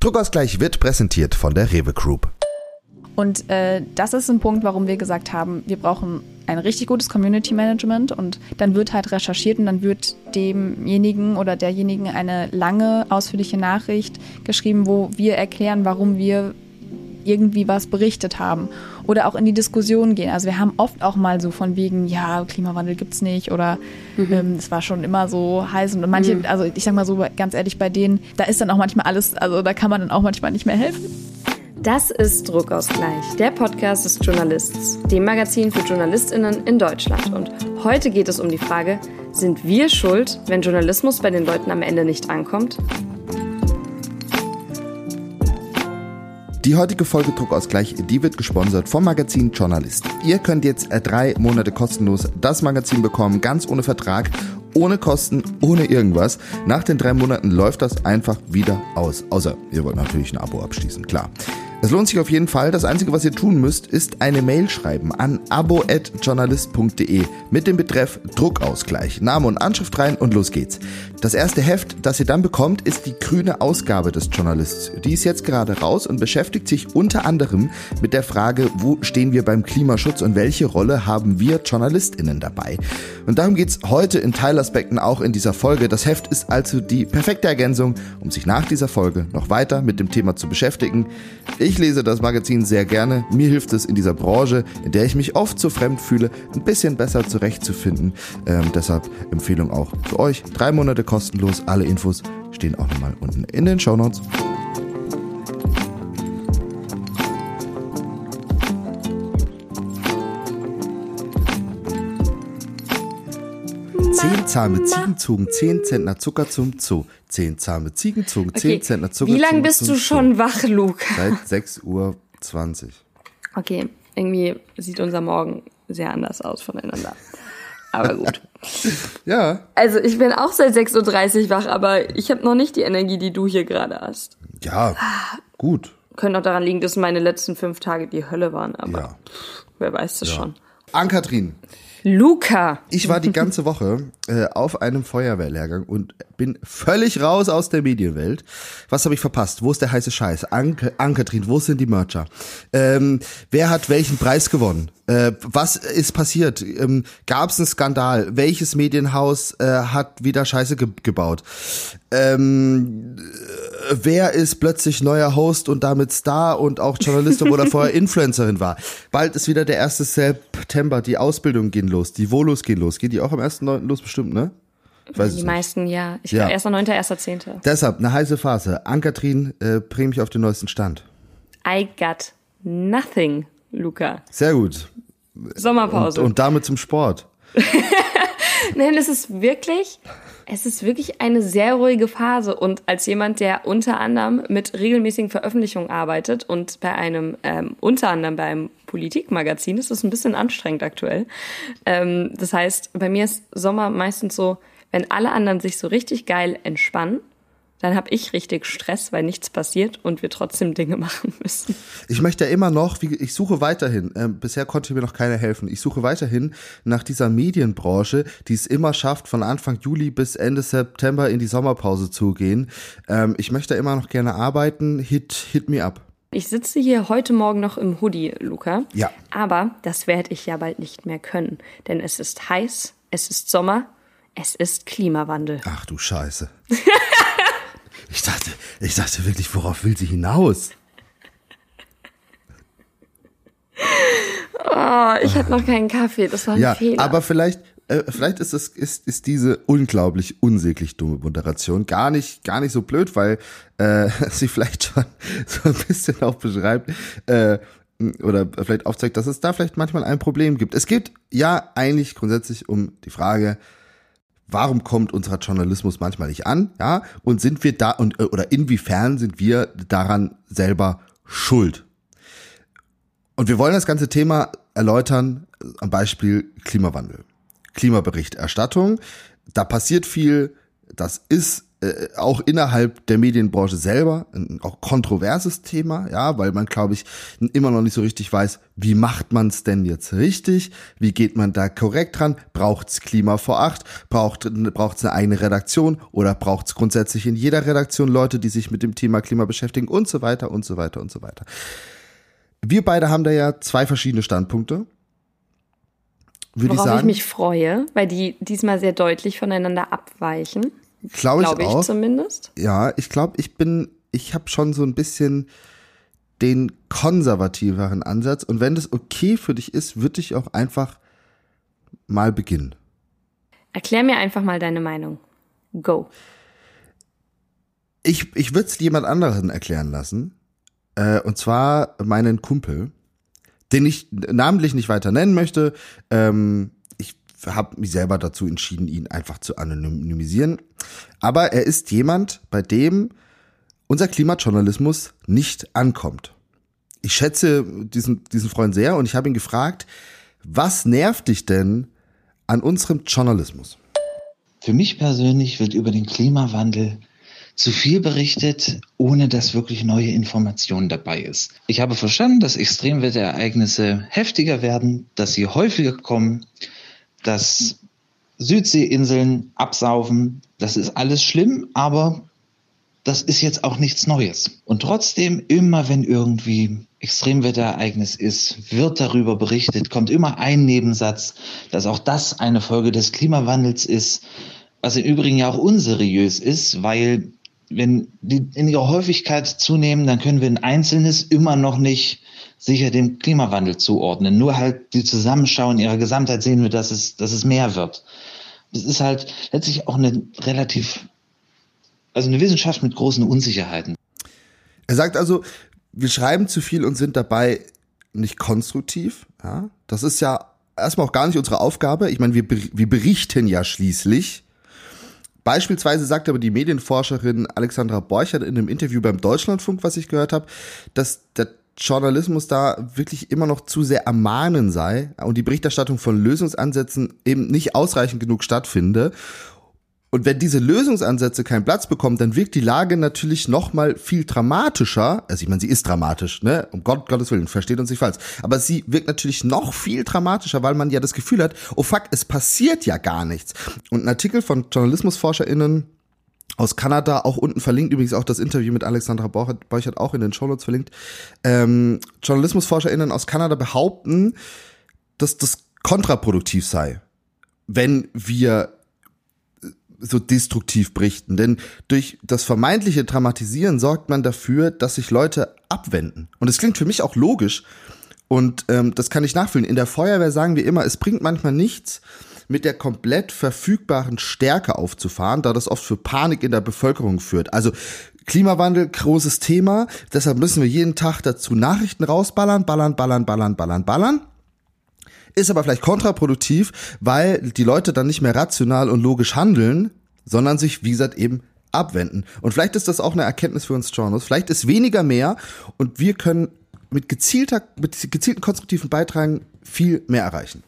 Druckausgleich wird präsentiert von der Rewe Group. Und äh, das ist ein Punkt, warum wir gesagt haben, wir brauchen ein richtig gutes Community Management und dann wird halt recherchiert und dann wird demjenigen oder derjenigen eine lange, ausführliche Nachricht geschrieben, wo wir erklären, warum wir irgendwie was berichtet haben oder auch in die Diskussion gehen. Also wir haben oft auch mal so von wegen, ja, Klimawandel gibt's nicht oder mhm. ähm, es war schon immer so heiß und manche, mhm. also ich sag mal so ganz ehrlich, bei denen, da ist dann auch manchmal alles, also da kann man dann auch manchmal nicht mehr helfen. Das ist Druckausgleich, der Podcast des Journalists, dem Magazin für JournalistInnen in Deutschland. Und heute geht es um die Frage, sind wir schuld, wenn Journalismus bei den Leuten am Ende nicht ankommt? Die heutige Folge Druckausgleich, die wird gesponsert vom Magazin Journalist. Ihr könnt jetzt äh, drei Monate kostenlos das Magazin bekommen, ganz ohne Vertrag, ohne Kosten, ohne irgendwas. Nach den drei Monaten läuft das einfach wieder aus. Außer ihr wollt natürlich ein Abo abschließen, klar. Es lohnt sich auf jeden Fall. Das Einzige, was ihr tun müsst, ist eine Mail schreiben an abo.journalist.de mit dem Betreff Druckausgleich. Name und Anschrift rein und los geht's. Das erste Heft, das ihr dann bekommt, ist die grüne Ausgabe des Journalists. Die ist jetzt gerade raus und beschäftigt sich unter anderem mit der Frage, wo stehen wir beim Klimaschutz und welche Rolle haben wir JournalistInnen dabei. Und darum geht's heute in Teilaspekten auch in dieser Folge. Das Heft ist also die perfekte Ergänzung, um sich nach dieser Folge noch weiter mit dem Thema zu beschäftigen. Ich ich lese das Magazin sehr gerne. Mir hilft es in dieser Branche, in der ich mich oft zu fremd fühle, ein bisschen besser zurechtzufinden. Ähm, deshalb Empfehlung auch für euch. Drei Monate kostenlos. Alle Infos stehen auch nochmal unten in den Show Notes. Zehn zahme Ziegen zogen zehn Zentner Zucker zum Zoo. Zehn zahme Ziegen zogen zehn okay. Zentner Zucker Wie lange bist du schon wach, Luke? Seit 6.20 Uhr. Okay, irgendwie sieht unser Morgen sehr anders aus voneinander. Aber gut. ja. Also ich bin auch seit 6.30 Uhr wach, aber ich habe noch nicht die Energie, die du hier gerade hast. Ja, gut. Könnte auch daran liegen, dass meine letzten fünf Tage die Hölle waren, aber ja. wer weiß das ja. schon. Ankatrin, Luca. Ich war die ganze Woche äh, auf einem Feuerwehrlehrgang und bin völlig raus aus der Medienwelt. Was habe ich verpasst? Wo ist der heiße Scheiß? Anke, Ankatrin, wo sind die Mercher? Ähm, wer hat welchen Preis gewonnen? Äh, was ist passiert? Ähm, Gab es einen Skandal? Welches Medienhaus äh, hat wieder Scheiße ge gebaut? Ähm, wer ist plötzlich neuer Host und damit Star und auch Journalist, obwohl er vorher Influencerin war? Bald ist wieder der 1. September, die Ausbildung gehen los, die Volos gehen los. Geht die auch am 1.9. los bestimmt, ne? Weiß die meisten, nicht. ja. Ich ja. 1.9., 1.10. Deshalb eine heiße Phase. Ankatrin, äh, bring mich auf den neuesten Stand. I got nothing, Luca. Sehr gut. Sommerpause. Und, und damit zum Sport. Nein, es ist wirklich, es ist wirklich eine sehr ruhige Phase. Und als jemand, der unter anderem mit regelmäßigen Veröffentlichungen arbeitet und bei einem, ähm, unter anderem bei einem Politikmagazin, ist es ein bisschen anstrengend aktuell. Ähm, das heißt, bei mir ist Sommer meistens so, wenn alle anderen sich so richtig geil entspannen, dann habe ich richtig Stress, weil nichts passiert und wir trotzdem Dinge machen müssen. Ich möchte ja immer noch, wie, ich suche weiterhin, äh, bisher konnte mir noch keiner helfen, ich suche weiterhin nach dieser Medienbranche, die es immer schafft, von Anfang Juli bis Ende September in die Sommerpause zu gehen. Ähm, ich möchte immer noch gerne arbeiten, hit, hit me up. Ich sitze hier heute Morgen noch im Hoodie, Luca. Ja. Aber das werde ich ja bald nicht mehr können, denn es ist heiß, es ist Sommer, es ist Klimawandel. Ach du Scheiße. Ich dachte, ich dachte wirklich, worauf will sie hinaus? Oh, ich hatte noch keinen Kaffee, das war ein ja, Fehler. Aber vielleicht, äh, vielleicht ist es ist, ist diese unglaublich unsäglich dumme Moderation gar nicht gar nicht so blöd, weil äh, sie vielleicht schon so ein bisschen auch beschreibt äh, oder vielleicht aufzeigt, dass es da vielleicht manchmal ein Problem gibt. Es geht ja eigentlich grundsätzlich um die Frage, warum kommt unser Journalismus manchmal nicht an, ja? Und sind wir da und äh, oder inwiefern sind wir daran selber schuld? Und wir wollen das ganze Thema erläutern am Beispiel Klimawandel. Klimaberichterstattung, da passiert viel, das ist äh, auch innerhalb der Medienbranche selber ein auch kontroverses Thema, ja, weil man, glaube ich, immer noch nicht so richtig weiß, wie macht man es denn jetzt richtig? Wie geht man da korrekt dran? Braucht's Klima vor acht? Braucht braucht's eine eigene Redaktion oder braucht's grundsätzlich in jeder Redaktion Leute, die sich mit dem Thema Klima beschäftigen und so weiter und so weiter und so weiter. Wir beide haben da ja zwei verschiedene Standpunkte. Würde Worauf ich, sagen. ich mich freue, weil die diesmal sehr deutlich voneinander abweichen. Glaube ich, glaub ich auch. zumindest. Ja, ich glaube, ich bin, ich habe schon so ein bisschen den konservativeren Ansatz. Und wenn das okay für dich ist, würde ich auch einfach mal beginnen. Erklär mir einfach mal deine Meinung. Go. Ich, ich würde es jemand anderen erklären lassen. Äh, und zwar meinen Kumpel, den ich namentlich nicht weiter nennen möchte. Ähm, habe mich selber dazu entschieden, ihn einfach zu anonymisieren. Aber er ist jemand, bei dem unser Klimajournalismus nicht ankommt. Ich schätze diesen, diesen Freund sehr und ich habe ihn gefragt, was nervt dich denn an unserem Journalismus? Für mich persönlich wird über den Klimawandel zu viel berichtet, ohne dass wirklich neue Informationen dabei ist. Ich habe verstanden, dass Extremwetterereignisse heftiger werden, dass sie häufiger kommen, dass Südseeinseln absaufen, das ist alles schlimm, aber das ist jetzt auch nichts Neues. Und trotzdem, immer wenn irgendwie Extremwetterereignis ist, wird darüber berichtet, kommt immer ein Nebensatz, dass auch das eine Folge des Klimawandels ist, was im Übrigen ja auch unseriös ist, weil wenn die in ihrer Häufigkeit zunehmen, dann können wir ein Einzelnes immer noch nicht sicher dem Klimawandel zuordnen. Nur halt die Zusammenschau in ihrer Gesamtheit sehen wir, dass es, dass es mehr wird. Das ist halt letztlich auch eine relativ, also eine Wissenschaft mit großen Unsicherheiten. Er sagt also, wir schreiben zu viel und sind dabei nicht konstruktiv. Ja, das ist ja erstmal auch gar nicht unsere Aufgabe. Ich meine, wir, wir berichten ja schließlich. Beispielsweise sagt aber die Medienforscherin Alexandra Borchert in einem Interview beim Deutschlandfunk, was ich gehört habe, dass der Journalismus da wirklich immer noch zu sehr ermahnen sei und die Berichterstattung von Lösungsansätzen eben nicht ausreichend genug stattfinde. Und wenn diese Lösungsansätze keinen Platz bekommen, dann wirkt die Lage natürlich noch mal viel dramatischer. Also ich meine, sie ist dramatisch, ne? Um Gott, Gottes Willen, versteht uns nicht falsch. Aber sie wirkt natürlich noch viel dramatischer, weil man ja das Gefühl hat, oh fuck, es passiert ja gar nichts. Und ein Artikel von JournalismusforscherInnen aus Kanada, auch unten verlinkt, übrigens auch das Interview mit Alexandra Borchert auch in den Shownotes verlinkt. Ähm, JournalismusforscherInnen aus Kanada behaupten, dass das kontraproduktiv sei, wenn wir so destruktiv berichten. Denn durch das vermeintliche Dramatisieren sorgt man dafür, dass sich Leute abwenden. Und es klingt für mich auch logisch. Und ähm, das kann ich nachfühlen. In der Feuerwehr sagen wir immer, es bringt manchmal nichts, mit der komplett verfügbaren Stärke aufzufahren, da das oft für Panik in der Bevölkerung führt. Also Klimawandel, großes Thema, deshalb müssen wir jeden Tag dazu Nachrichten rausballern, ballern, ballern, ballern, ballern, ballern. Ist aber vielleicht kontraproduktiv, weil die Leute dann nicht mehr rational und logisch handeln, sondern sich, wie gesagt, eben abwenden. Und vielleicht ist das auch eine Erkenntnis für uns Journals. Vielleicht ist weniger mehr und wir können mit gezielter, mit gezielten konstruktiven Beiträgen viel mehr erreichen.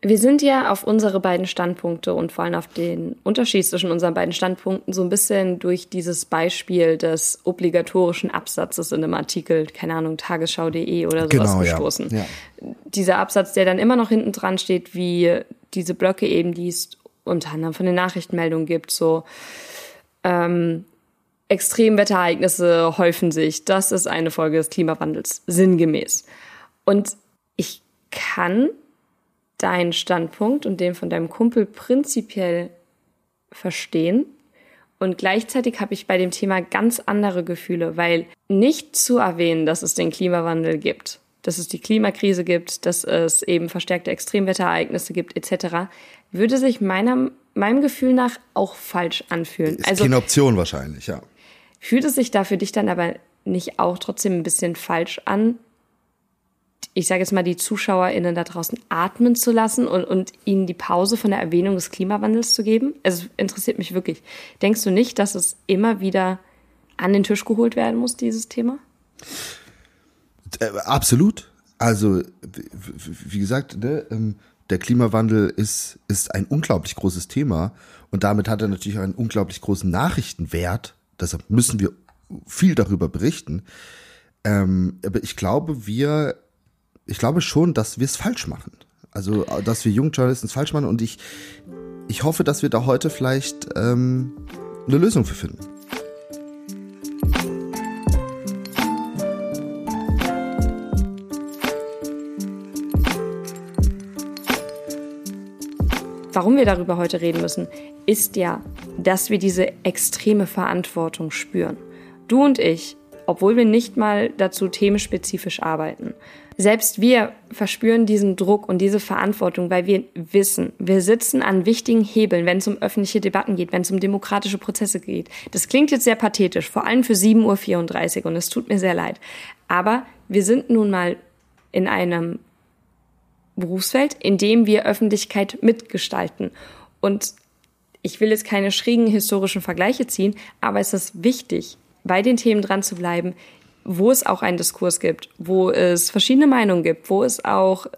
Wir sind ja auf unsere beiden Standpunkte und vor allem auf den Unterschied zwischen unseren beiden Standpunkten so ein bisschen durch dieses Beispiel des obligatorischen Absatzes in einem Artikel, keine Ahnung, tagesschau.de oder sowas genau, gestoßen. Ja. Ja. Dieser Absatz, der dann immer noch hinten dran steht, wie diese Blöcke eben, die es unter anderem von den Nachrichtenmeldungen gibt, so ähm, Extremwetterereignisse häufen sich. Das ist eine Folge des Klimawandels, sinngemäß. Und ich kann deinen Standpunkt und den von deinem Kumpel prinzipiell verstehen. Und gleichzeitig habe ich bei dem Thema ganz andere Gefühle, weil nicht zu erwähnen, dass es den Klimawandel gibt, dass es die Klimakrise gibt, dass es eben verstärkte Extremwetterereignisse gibt, etc., würde sich meiner, meinem Gefühl nach auch falsch anfühlen. Ist also, keine Option wahrscheinlich, ja. Fühlt es sich da für dich dann aber nicht auch trotzdem ein bisschen falsch an, ich sage jetzt mal, die ZuschauerInnen da draußen atmen zu lassen und, und ihnen die Pause von der Erwähnung des Klimawandels zu geben? Also, es interessiert mich wirklich. Denkst du nicht, dass es immer wieder an den Tisch geholt werden muss, dieses Thema? Äh, absolut. Also, wie gesagt, ne, ähm, der Klimawandel ist, ist ein unglaublich großes Thema und damit hat er natürlich einen unglaublich großen Nachrichtenwert. Deshalb müssen wir viel darüber berichten. Ähm, aber ich glaube, wir, ich glaube schon, dass wir es falsch machen. Also, dass wir jungen Journalisten es falsch machen und ich, ich hoffe, dass wir da heute vielleicht ähm, eine Lösung für finden. warum wir darüber heute reden müssen, ist ja, dass wir diese extreme Verantwortung spüren. Du und ich, obwohl wir nicht mal dazu themenspezifisch arbeiten. Selbst wir verspüren diesen Druck und diese Verantwortung, weil wir wissen, wir sitzen an wichtigen Hebeln, wenn es um öffentliche Debatten geht, wenn es um demokratische Prozesse geht. Das klingt jetzt sehr pathetisch, vor allem für 7.34 Uhr und es tut mir sehr leid. Aber wir sind nun mal in einem Berufsfeld, in dem wir Öffentlichkeit mitgestalten. Und ich will jetzt keine schrägen historischen Vergleiche ziehen, aber es ist wichtig, bei den Themen dran zu bleiben, wo es auch einen Diskurs gibt, wo es verschiedene Meinungen gibt, wo es auch äh,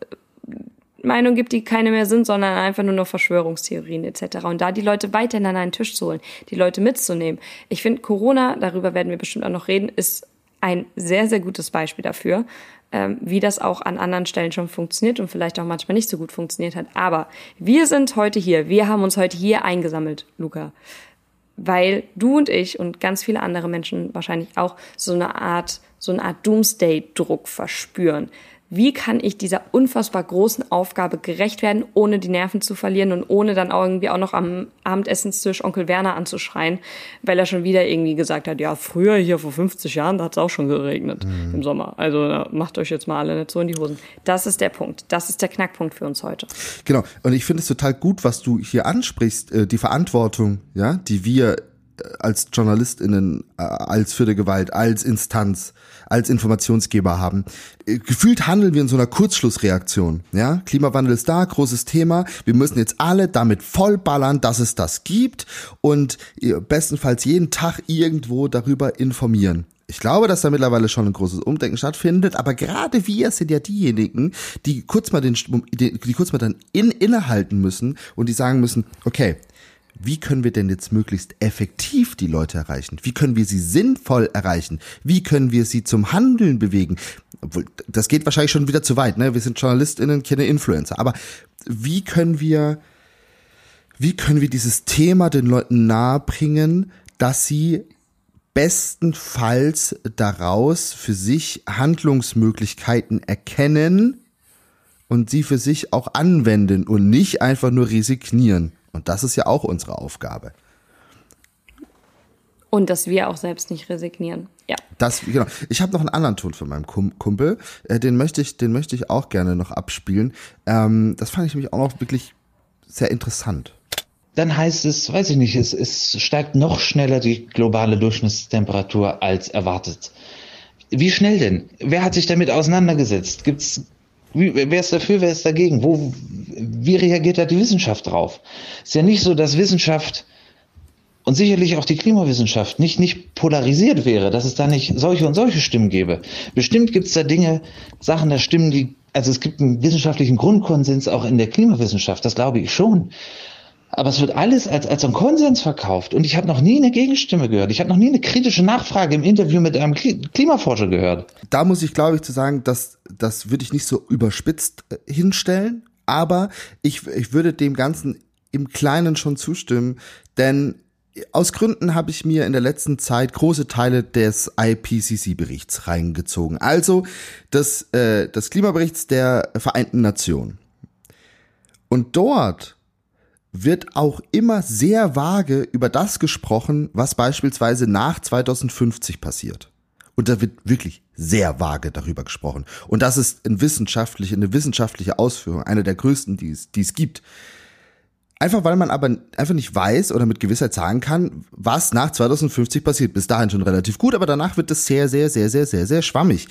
Meinungen gibt, die keine mehr sind, sondern einfach nur noch Verschwörungstheorien etc. Und da die Leute weiterhin an einen Tisch zu holen, die Leute mitzunehmen. Ich finde, Corona, darüber werden wir bestimmt auch noch reden, ist ein sehr, sehr gutes Beispiel dafür, ähm, wie das auch an anderen Stellen schon funktioniert und vielleicht auch manchmal nicht so gut funktioniert hat. Aber wir sind heute hier, wir haben uns heute hier eingesammelt, Luca, weil du und ich und ganz viele andere Menschen wahrscheinlich auch so eine Art, so eine Art Doomsday-Druck verspüren wie kann ich dieser unfassbar großen Aufgabe gerecht werden, ohne die Nerven zu verlieren und ohne dann auch irgendwie auch noch am Abendessenstisch Onkel Werner anzuschreien, weil er schon wieder irgendwie gesagt hat, ja, früher hier vor 50 Jahren, da hat es auch schon geregnet mhm. im Sommer. Also macht euch jetzt mal alle nicht so in die Hosen. Das ist der Punkt. Das ist der Knackpunkt für uns heute. Genau. Und ich finde es total gut, was du hier ansprichst, äh, die Verantwortung, ja, die wir als JournalistInnen, äh, als für die Gewalt, als Instanz, als Informationsgeber haben. Äh, gefühlt handeln wir in so einer Kurzschlussreaktion. Ja, Klimawandel ist da, großes Thema. Wir müssen jetzt alle damit vollballern, dass es das gibt und äh, bestenfalls jeden Tag irgendwo darüber informieren. Ich glaube, dass da mittlerweile schon ein großes Umdenken stattfindet, aber gerade wir sind ja diejenigen, die kurz mal den, die, die kurz mal dann in, innehalten müssen und die sagen müssen, okay, wie können wir denn jetzt möglichst effektiv die Leute erreichen? Wie können wir sie sinnvoll erreichen? Wie können wir sie zum Handeln bewegen? Obwohl, das geht wahrscheinlich schon wieder zu weit, ne? Wir sind JournalistInnen, keine Influencer. Aber wie können wir, wie können wir dieses Thema den Leuten nahebringen, dass sie bestenfalls daraus für sich Handlungsmöglichkeiten erkennen und sie für sich auch anwenden und nicht einfach nur resignieren? Und das ist ja auch unsere Aufgabe. Und dass wir auch selbst nicht resignieren. Ja. Das, genau. Ich habe noch einen anderen Ton von meinem Kumpel. Äh, den möchte ich, den möchte ich auch gerne noch abspielen. Ähm, das fand ich nämlich auch noch wirklich sehr interessant. Dann heißt es, weiß ich nicht, es, es steigt noch schneller die globale Durchschnittstemperatur als erwartet. Wie schnell denn? Wer hat sich damit auseinandergesetzt? Gibt's wie, wer ist dafür, wer ist dagegen? Wo, wie reagiert da die Wissenschaft drauf? Ist ja nicht so, dass Wissenschaft und sicherlich auch die Klimawissenschaft nicht, nicht polarisiert wäre, dass es da nicht solche und solche Stimmen gäbe. Bestimmt gibt es da Dinge, Sachen, da stimmen die, also es gibt einen wissenschaftlichen Grundkonsens auch in der Klimawissenschaft, das glaube ich schon. Aber es wird alles als, als ein Konsens verkauft. Und ich habe noch nie eine Gegenstimme gehört. Ich habe noch nie eine kritische Nachfrage im Interview mit einem Klimaforscher gehört. Da muss ich, glaube ich, zu sagen, dass das würde ich nicht so überspitzt äh, hinstellen. Aber ich, ich würde dem Ganzen im Kleinen schon zustimmen. Denn aus Gründen habe ich mir in der letzten Zeit große Teile des IPCC-Berichts reingezogen. Also des, äh, des Klimaberichts der Vereinten Nationen. Und dort wird auch immer sehr vage über das gesprochen, was beispielsweise nach 2050 passiert. Und da wird wirklich sehr vage darüber gesprochen. Und das ist eine wissenschaftliche, eine wissenschaftliche Ausführung, eine der größten, die es, die es gibt. Einfach weil man aber einfach nicht weiß oder mit Gewissheit sagen kann, was nach 2050 passiert. Bis dahin schon relativ gut, aber danach wird es sehr, sehr, sehr, sehr, sehr, sehr schwammig.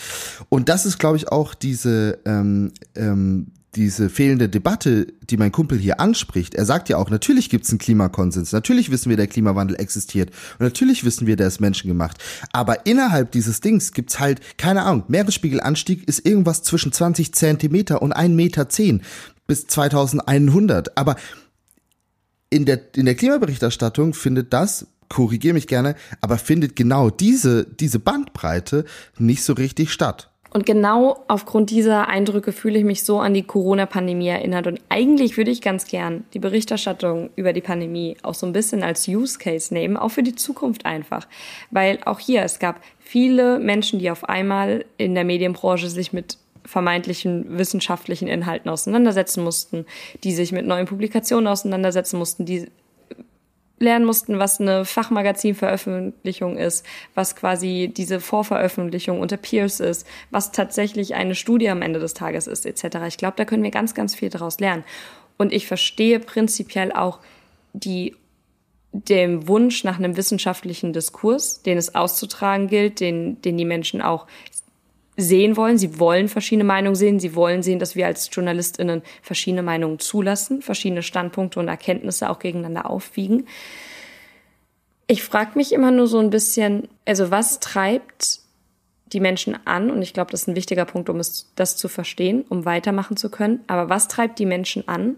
Und das ist, glaube ich, auch diese ähm, ähm, diese fehlende Debatte, die mein Kumpel hier anspricht, er sagt ja auch, natürlich gibt es einen Klimakonsens, natürlich wissen wir, der Klimawandel existiert und natürlich wissen wir, der ist menschengemacht. Aber innerhalb dieses Dings gibt's halt, keine Ahnung, Meeresspiegelanstieg ist irgendwas zwischen 20 Zentimeter und 1,10 Meter. bis 2100. Aber in der, in der Klimaberichterstattung findet das, korrigiere mich gerne, aber findet genau diese, diese Bandbreite nicht so richtig statt. Und genau aufgrund dieser Eindrücke fühle ich mich so an die Corona-Pandemie erinnert. Und eigentlich würde ich ganz gern die Berichterstattung über die Pandemie auch so ein bisschen als Use Case nehmen, auch für die Zukunft einfach. Weil auch hier, es gab viele Menschen, die auf einmal in der Medienbranche sich mit vermeintlichen wissenschaftlichen Inhalten auseinandersetzen mussten, die sich mit neuen Publikationen auseinandersetzen mussten, die lernen mussten, was eine Fachmagazinveröffentlichung ist, was quasi diese Vorveröffentlichung unter Peers ist, was tatsächlich eine Studie am Ende des Tages ist, etc. Ich glaube, da können wir ganz, ganz viel daraus lernen. Und ich verstehe prinzipiell auch die dem Wunsch nach einem wissenschaftlichen Diskurs, den es auszutragen gilt, den, den die Menschen auch sehen wollen. Sie wollen verschiedene Meinungen sehen. Sie wollen sehen, dass wir als JournalistInnen verschiedene Meinungen zulassen, verschiedene Standpunkte und Erkenntnisse auch gegeneinander aufwiegen. Ich frage mich immer nur so ein bisschen, also was treibt die Menschen an? Und ich glaube, das ist ein wichtiger Punkt, um es, das zu verstehen, um weitermachen zu können. Aber was treibt die Menschen an,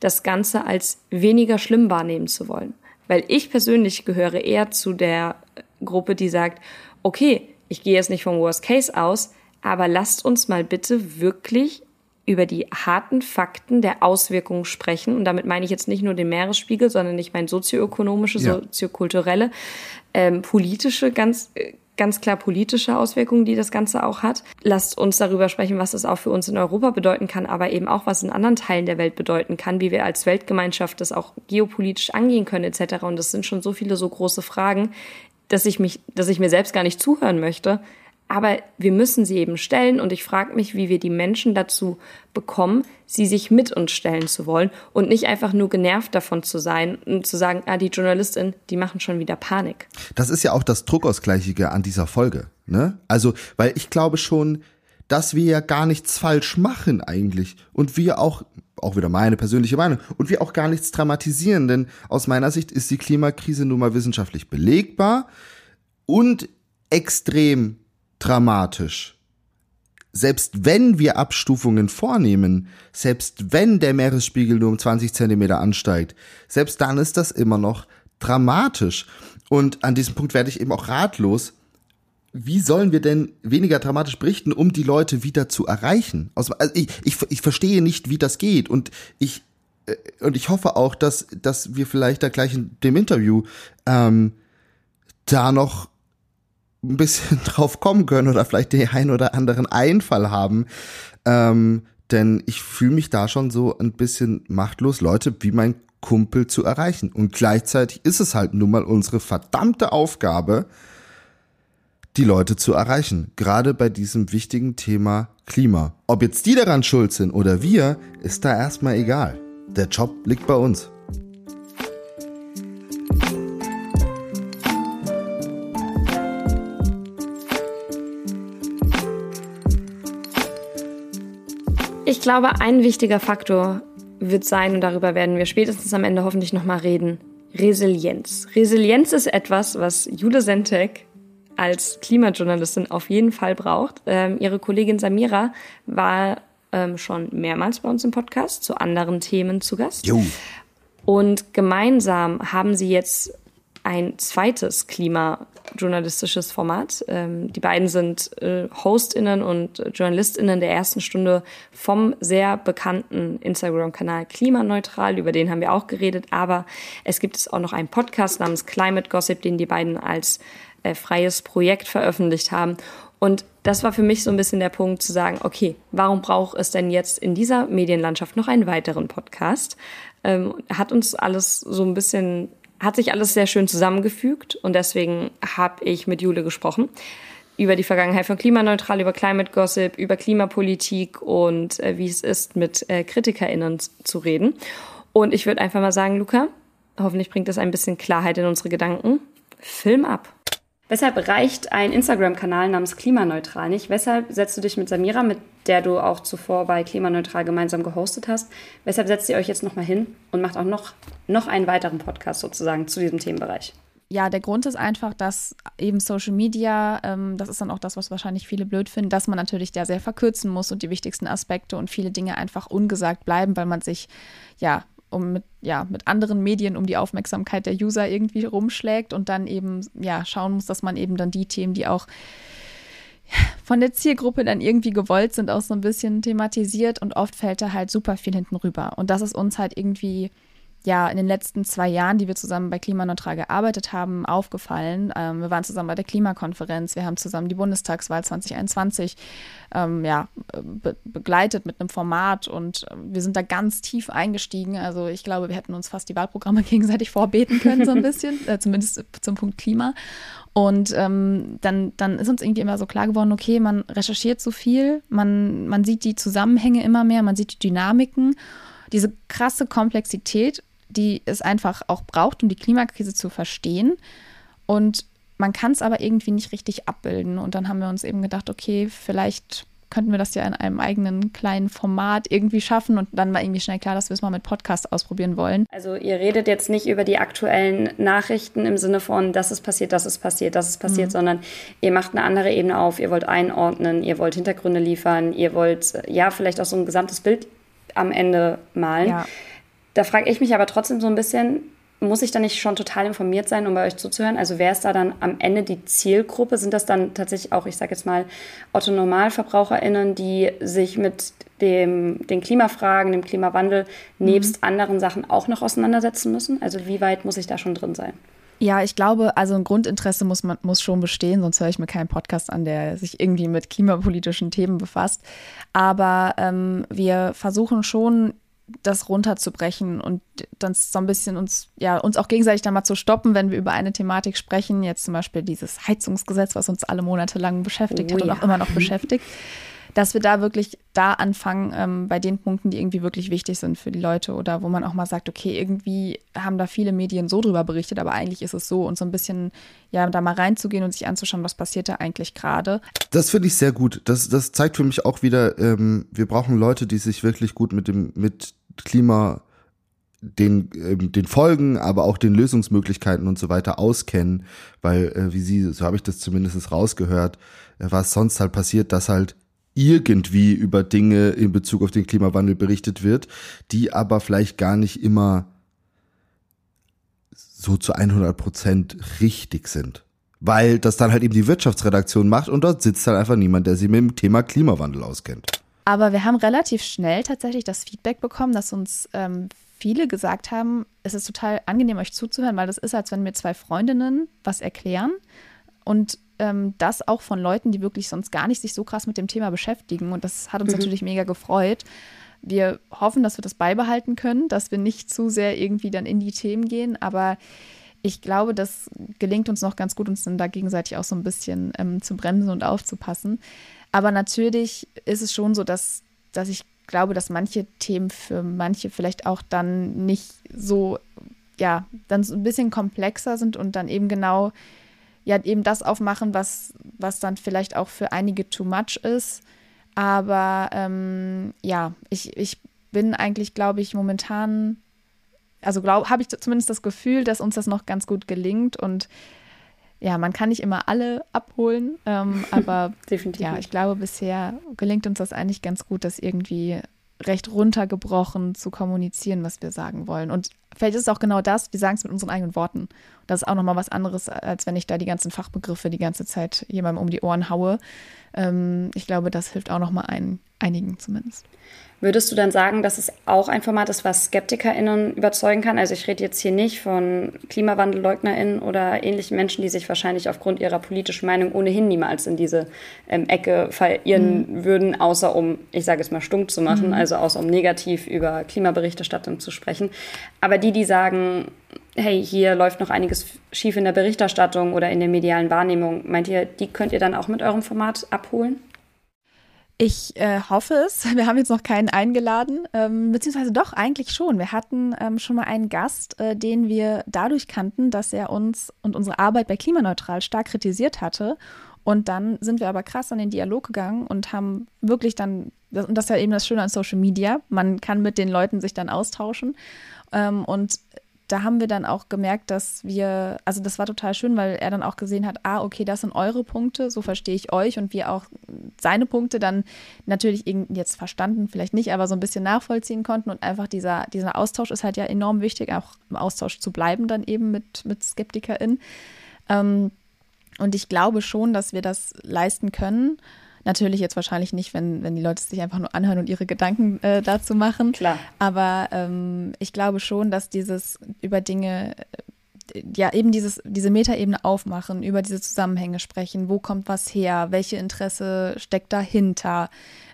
das Ganze als weniger schlimm wahrnehmen zu wollen? Weil ich persönlich gehöre eher zu der Gruppe, die sagt, okay, ich gehe jetzt nicht vom Worst Case aus, aber lasst uns mal bitte wirklich über die harten Fakten der Auswirkungen sprechen. Und damit meine ich jetzt nicht nur den Meeresspiegel, sondern ich meine sozioökonomische, ja. soziokulturelle, ähm, politische, ganz, äh, ganz klar politische Auswirkungen, die das Ganze auch hat. Lasst uns darüber sprechen, was es auch für uns in Europa bedeuten kann, aber eben auch, was in anderen Teilen der Welt bedeuten kann, wie wir als Weltgemeinschaft das auch geopolitisch angehen können, etc. Und das sind schon so viele so große Fragen, dass ich mich, dass ich mir selbst gar nicht zuhören möchte, aber wir müssen sie eben stellen und ich frage mich, wie wir die Menschen dazu bekommen, sie sich mit uns stellen zu wollen und nicht einfach nur genervt davon zu sein und zu sagen, ah, die Journalistin, die machen schon wieder Panik. Das ist ja auch das Druckausgleichige an dieser Folge, ne? Also, weil ich glaube schon, dass wir ja gar nichts falsch machen eigentlich und wir auch auch wieder meine persönliche Meinung und wir auch gar nichts dramatisieren, denn aus meiner Sicht ist die Klimakrise nun mal wissenschaftlich belegbar und extrem dramatisch. Selbst wenn wir Abstufungen vornehmen, selbst wenn der Meeresspiegel nur um 20 Zentimeter ansteigt, selbst dann ist das immer noch dramatisch. Und an diesem Punkt werde ich eben auch ratlos. Wie sollen wir denn weniger dramatisch berichten, um die Leute wieder zu erreichen? Also ich, ich, ich verstehe nicht, wie das geht. Und ich, äh, und ich hoffe auch, dass, dass wir vielleicht da gleich in dem Interview ähm, da noch ein bisschen drauf kommen können oder vielleicht den einen oder anderen Einfall haben. Ähm, denn ich fühle mich da schon so ein bisschen machtlos, Leute wie mein Kumpel zu erreichen. Und gleichzeitig ist es halt nun mal unsere verdammte Aufgabe, die Leute zu erreichen. Gerade bei diesem wichtigen Thema Klima. Ob jetzt die daran schuld sind oder wir, ist da erstmal egal. Der Job liegt bei uns. Glaube, ein wichtiger Faktor wird sein, und darüber werden wir spätestens am Ende hoffentlich nochmal reden, Resilienz. Resilienz ist etwas, was Jule Sentek als Klimajournalistin auf jeden Fall braucht. Ähm, ihre Kollegin Samira war ähm, schon mehrmals bei uns im Podcast zu anderen Themen zu Gast. Jo. Und gemeinsam haben sie jetzt ein zweites klimajournalistisches Format. Ähm, die beiden sind äh, HostInnen und JournalistInnen der ersten Stunde vom sehr bekannten Instagram-Kanal Klimaneutral, über den haben wir auch geredet, aber es gibt es auch noch einen Podcast namens Climate Gossip, den die beiden als äh, freies Projekt veröffentlicht haben. Und das war für mich so ein bisschen der Punkt zu sagen, okay, warum braucht es denn jetzt in dieser Medienlandschaft noch einen weiteren Podcast? Ähm, hat uns alles so ein bisschen hat sich alles sehr schön zusammengefügt und deswegen habe ich mit Jule gesprochen über die Vergangenheit von Klimaneutral, über Climate Gossip, über Klimapolitik und äh, wie es ist, mit äh, KritikerInnen zu reden. Und ich würde einfach mal sagen, Luca, hoffentlich bringt das ein bisschen Klarheit in unsere Gedanken. Film ab. Weshalb reicht ein Instagram-Kanal namens Klimaneutral nicht? Weshalb setzt du dich mit Samira, mit der du auch zuvor bei Klimaneutral gemeinsam gehostet hast, weshalb setzt ihr euch jetzt nochmal hin und macht auch noch, noch einen weiteren Podcast sozusagen zu diesem Themenbereich? ja, der Grund ist einfach, dass eben Social Media, ähm, das ist dann auch das, was wahrscheinlich viele blöd finden, dass man natürlich da sehr verkürzen muss und die wichtigsten Aspekte und viele Dinge einfach ungesagt bleiben, weil man sich ja um mit, ja, mit anderen Medien um die Aufmerksamkeit der User irgendwie rumschlägt und dann eben ja schauen muss, dass man eben dann die Themen, die auch von der Zielgruppe dann irgendwie gewollt sind, auch so ein bisschen thematisiert und oft fällt da halt super viel hinten rüber. Und das ist uns halt irgendwie ja in den letzten zwei Jahren, die wir zusammen bei Klimaneutral gearbeitet haben, aufgefallen. Ähm, wir waren zusammen bei der Klimakonferenz, wir haben zusammen die Bundestagswahl 2021 ähm, ja, be begleitet mit einem Format und äh, wir sind da ganz tief eingestiegen. Also ich glaube, wir hätten uns fast die Wahlprogramme gegenseitig vorbeten können, so ein bisschen, äh, zumindest zum Punkt Klima. Und ähm, dann, dann ist uns irgendwie immer so klar geworden, okay, man recherchiert so viel, man, man sieht die Zusammenhänge immer mehr, man sieht die Dynamiken, diese krasse Komplexität die es einfach auch braucht, um die Klimakrise zu verstehen. Und man kann es aber irgendwie nicht richtig abbilden. Und dann haben wir uns eben gedacht, okay, vielleicht könnten wir das ja in einem eigenen kleinen Format irgendwie schaffen. Und dann war irgendwie schnell klar, dass wir es mal mit Podcast ausprobieren wollen. Also ihr redet jetzt nicht über die aktuellen Nachrichten im Sinne von, das ist passiert, das ist passiert, das ist passiert, mhm. sondern ihr macht eine andere Ebene auf, ihr wollt einordnen, ihr wollt Hintergründe liefern, ihr wollt ja vielleicht auch so ein gesamtes Bild am Ende malen. Ja. Da frage ich mich aber trotzdem so ein bisschen, muss ich da nicht schon total informiert sein, um bei euch zuzuhören? Also wer ist da dann am Ende die Zielgruppe? Sind das dann tatsächlich auch, ich sage jetzt mal, Otto-NormalverbraucherInnen, die sich mit dem, den Klimafragen, dem Klimawandel nebst mhm. anderen Sachen auch noch auseinandersetzen müssen? Also wie weit muss ich da schon drin sein? Ja, ich glaube, also ein Grundinteresse muss man muss schon bestehen, sonst höre ich mir keinen Podcast an, der sich irgendwie mit klimapolitischen Themen befasst. Aber ähm, wir versuchen schon das runterzubrechen und dann so ein bisschen uns, ja, uns auch gegenseitig dann mal zu stoppen, wenn wir über eine Thematik sprechen. Jetzt zum Beispiel dieses Heizungsgesetz, was uns alle Monate lang beschäftigt oh, hat und auch immer noch beschäftigt dass wir da wirklich da anfangen ähm, bei den Punkten, die irgendwie wirklich wichtig sind für die Leute oder wo man auch mal sagt, okay, irgendwie haben da viele Medien so drüber berichtet, aber eigentlich ist es so und so ein bisschen, ja, da mal reinzugehen und sich anzuschauen, was passiert da eigentlich gerade. Das finde ich sehr gut. Das, das zeigt für mich auch wieder, ähm, wir brauchen Leute, die sich wirklich gut mit dem, mit Klima den, ähm, den Folgen, aber auch den Lösungsmöglichkeiten und so weiter auskennen, weil, äh, wie sie, so habe ich das zumindest rausgehört, äh, was sonst halt passiert, dass halt irgendwie über Dinge in Bezug auf den Klimawandel berichtet wird, die aber vielleicht gar nicht immer so zu 100 Prozent richtig sind. Weil das dann halt eben die Wirtschaftsredaktion macht und dort sitzt halt einfach niemand, der sich mit dem Thema Klimawandel auskennt. Aber wir haben relativ schnell tatsächlich das Feedback bekommen, dass uns ähm, viele gesagt haben, es ist total angenehm, euch zuzuhören, weil das ist, als wenn mir zwei Freundinnen was erklären und ähm, das auch von Leuten, die wirklich sonst gar nicht sich so krass mit dem Thema beschäftigen. Und das hat uns mhm. natürlich mega gefreut. Wir hoffen, dass wir das beibehalten können, dass wir nicht zu sehr irgendwie dann in die Themen gehen. Aber ich glaube, das gelingt uns noch ganz gut, uns dann da gegenseitig auch so ein bisschen ähm, zu bremsen und aufzupassen. Aber natürlich ist es schon so, dass, dass ich glaube, dass manche Themen für manche vielleicht auch dann nicht so, ja, dann so ein bisschen komplexer sind und dann eben genau ja eben das aufmachen, was, was dann vielleicht auch für einige too much ist. Aber ähm, ja, ich, ich bin eigentlich, glaube ich, momentan, also habe ich zumindest das Gefühl, dass uns das noch ganz gut gelingt und ja, man kann nicht immer alle abholen, ähm, aber ja, ich glaube, bisher gelingt uns das eigentlich ganz gut, das irgendwie recht runtergebrochen zu kommunizieren, was wir sagen wollen. Und vielleicht ist es auch genau das, wir sagen es mit unseren eigenen Worten. Das ist auch nochmal was anderes, als wenn ich da die ganzen Fachbegriffe die ganze Zeit jemandem um die Ohren haue. Ähm, ich glaube, das hilft auch nochmal ein, einigen zumindest. Würdest du dann sagen, dass es auch ein Format ist, was SkeptikerInnen überzeugen kann? Also ich rede jetzt hier nicht von KlimawandelleugnerInnen oder ähnlichen Menschen, die sich wahrscheinlich aufgrund ihrer politischen Meinung ohnehin niemals in diese ähm, Ecke verirren mhm. würden, außer um, ich sage es mal, stunk zu machen, mhm. also außer um negativ über Klimaberichterstattung zu sprechen. Aber die, die sagen, hey, hier läuft noch einiges schief in der Berichterstattung oder in der medialen Wahrnehmung, meint ihr, die könnt ihr dann auch mit eurem Format abholen? Ich äh, hoffe es. Wir haben jetzt noch keinen eingeladen, ähm, beziehungsweise doch eigentlich schon. Wir hatten ähm, schon mal einen Gast, äh, den wir dadurch kannten, dass er uns und unsere Arbeit bei Klimaneutral stark kritisiert hatte. Und dann sind wir aber krass an den Dialog gegangen und haben wirklich dann, und das ist ja eben das Schöne an Social Media, man kann mit den Leuten sich dann austauschen. Ähm, und da haben wir dann auch gemerkt, dass wir, also das war total schön, weil er dann auch gesehen hat, ah, okay, das sind eure Punkte, so verstehe ich euch und wir auch seine Punkte dann natürlich jetzt verstanden, vielleicht nicht, aber so ein bisschen nachvollziehen konnten und einfach dieser, dieser Austausch ist halt ja enorm wichtig, auch im Austausch zu bleiben dann eben mit, mit SkeptikerInnen. Ähm, und ich glaube schon, dass wir das leisten können. Natürlich jetzt wahrscheinlich nicht, wenn, wenn die Leute sich einfach nur anhören und ihre Gedanken äh, dazu machen. Klar. Aber ähm, ich glaube schon, dass dieses über Dinge, äh, ja, eben dieses, diese Metaebene aufmachen, über diese Zusammenhänge sprechen, wo kommt was her, welche Interesse steckt dahinter,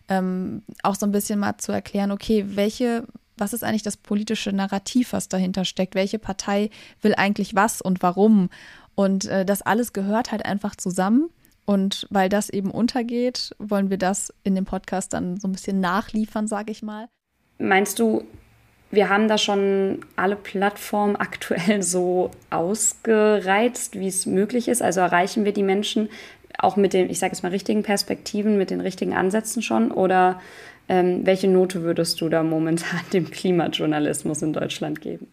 ähm, auch so ein bisschen mal zu erklären, okay, welche, was ist eigentlich das politische Narrativ, was dahinter steckt? Welche Partei will eigentlich was und warum? Und äh, das alles gehört halt einfach zusammen. Und weil das eben untergeht, wollen wir das in dem Podcast dann so ein bisschen nachliefern, sage ich mal. Meinst du, wir haben da schon alle Plattformen aktuell so ausgereizt, wie es möglich ist? Also erreichen wir die Menschen auch mit den, ich sage jetzt mal, richtigen Perspektiven, mit den richtigen Ansätzen schon? Oder ähm, welche Note würdest du da momentan dem Klimajournalismus in Deutschland geben?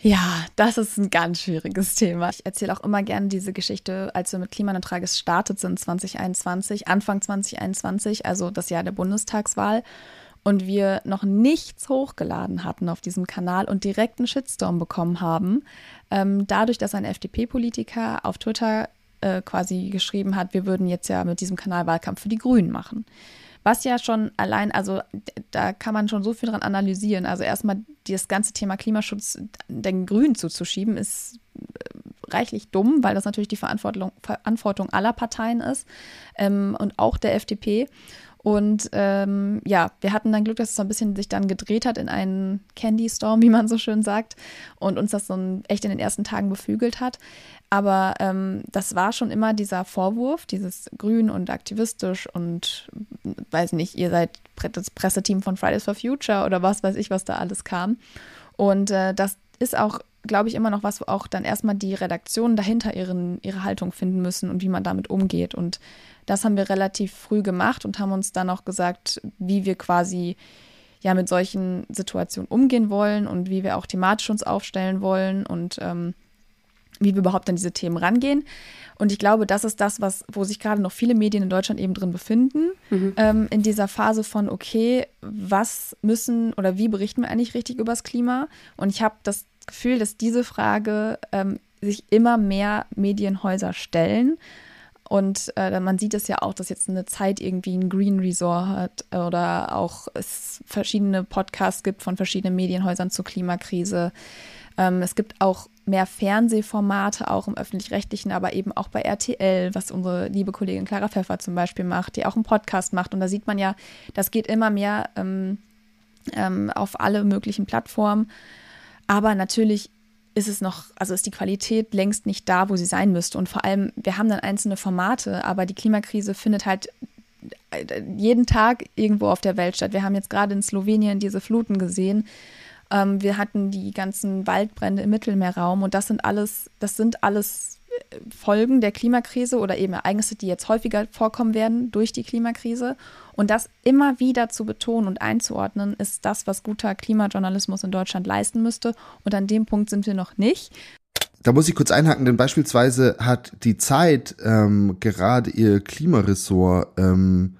Ja, das ist ein ganz schwieriges Thema. Ich erzähle auch immer gerne diese Geschichte, als wir mit Klimaneutral gestartet sind 2021, Anfang 2021, also das Jahr der Bundestagswahl und wir noch nichts hochgeladen hatten auf diesem Kanal und direkt einen Shitstorm bekommen haben, ähm, dadurch, dass ein FDP-Politiker auf Twitter äh, quasi geschrieben hat, wir würden jetzt ja mit diesem Kanal Wahlkampf für die Grünen machen. Was ja schon allein, also da kann man schon so viel dran analysieren. Also erstmal das ganze Thema Klimaschutz den Grünen zuzuschieben, ist äh, reichlich dumm, weil das natürlich die Verantwortung, Verantwortung aller Parteien ist ähm, und auch der FDP. Und ähm, ja, wir hatten dann Glück, dass es so ein bisschen sich dann gedreht hat in einen Candy Storm, wie man so schön sagt, und uns das so echt in den ersten Tagen beflügelt hat. Aber ähm, das war schon immer dieser Vorwurf, dieses grün und aktivistisch und weiß nicht, ihr seid das Presseteam von Fridays for Future oder was weiß ich, was da alles kam. Und äh, das ist auch, glaube ich, immer noch was, wo auch dann erstmal die Redaktionen dahinter ihren, ihre Haltung finden müssen und wie man damit umgeht. Und das haben wir relativ früh gemacht und haben uns dann auch gesagt, wie wir quasi ja mit solchen Situationen umgehen wollen und wie wir auch thematisch uns aufstellen wollen und ähm, wie wir überhaupt an diese Themen rangehen. Und ich glaube, das ist das, was, wo sich gerade noch viele Medien in Deutschland eben drin befinden, mhm. ähm, in dieser Phase von, okay, was müssen oder wie berichten wir eigentlich richtig über das Klima? Und ich habe das Gefühl, dass diese Frage ähm, sich immer mehr Medienhäuser stellen. Und äh, man sieht es ja auch, dass jetzt eine Zeit irgendwie ein Green Resort hat oder auch es verschiedene Podcasts gibt von verschiedenen Medienhäusern zur Klimakrise. Ähm, es gibt auch mehr Fernsehformate, auch im öffentlich-rechtlichen, aber eben auch bei RTL, was unsere liebe Kollegin Clara Pfeffer zum Beispiel macht, die auch einen Podcast macht. Und da sieht man ja, das geht immer mehr ähm, ähm, auf alle möglichen Plattformen. Aber natürlich ist es noch, also ist die Qualität längst nicht da, wo sie sein müsste. Und vor allem, wir haben dann einzelne Formate, aber die Klimakrise findet halt äh, jeden Tag irgendwo auf der Welt statt. Wir haben jetzt gerade in Slowenien diese Fluten gesehen. Ähm, wir hatten die ganzen Waldbrände im Mittelmeerraum und das sind alles, das sind alles äh, Folgen der Klimakrise oder eben Ereignisse, die jetzt häufiger vorkommen werden durch die Klimakrise. Und das immer wieder zu betonen und einzuordnen, ist das, was guter Klimajournalismus in Deutschland leisten müsste. Und an dem Punkt sind wir noch nicht. Da muss ich kurz einhaken, denn beispielsweise hat die Zeit ähm, gerade ihr Klimaressort ähm,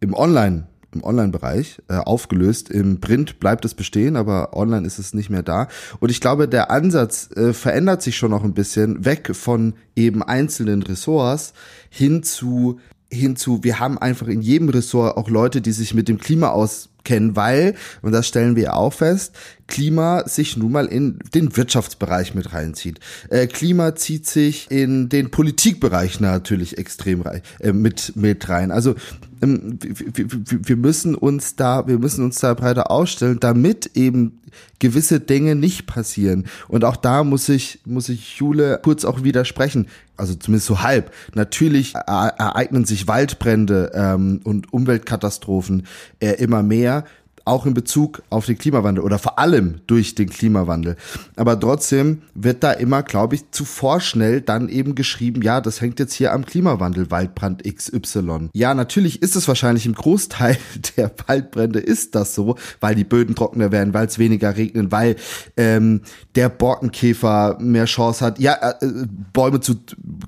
im Online im Online-Bereich äh, aufgelöst. Im Print bleibt es bestehen, aber online ist es nicht mehr da. Und ich glaube, der Ansatz äh, verändert sich schon noch ein bisschen weg von eben einzelnen Ressorts hin zu hinzu, wir haben einfach in jedem Ressort auch Leute, die sich mit dem Klima auskennen, weil, und das stellen wir auch fest, Klima sich nun mal in den Wirtschaftsbereich mit reinzieht. Äh, Klima zieht sich in den Politikbereich natürlich extrem rein, äh, mit, mit rein. Also ähm, wir, müssen uns da, wir müssen uns da breiter ausstellen, damit eben gewisse Dinge nicht passieren. Und auch da muss ich, muss ich Jule kurz auch widersprechen. Also zumindest so halb. Natürlich ereignen sich Waldbrände ähm, und Umweltkatastrophen äh, immer mehr. Auch in Bezug auf den Klimawandel oder vor allem durch den Klimawandel. Aber trotzdem wird da immer, glaube ich, zu vorschnell dann eben geschrieben, ja, das hängt jetzt hier am Klimawandel, Waldbrand XY. Ja, natürlich ist es wahrscheinlich im Großteil der Waldbrände ist das so, weil die Böden trockener werden, weil es weniger regnet, weil ähm, der Borkenkäfer mehr Chance hat, ja, äh, Bäume zu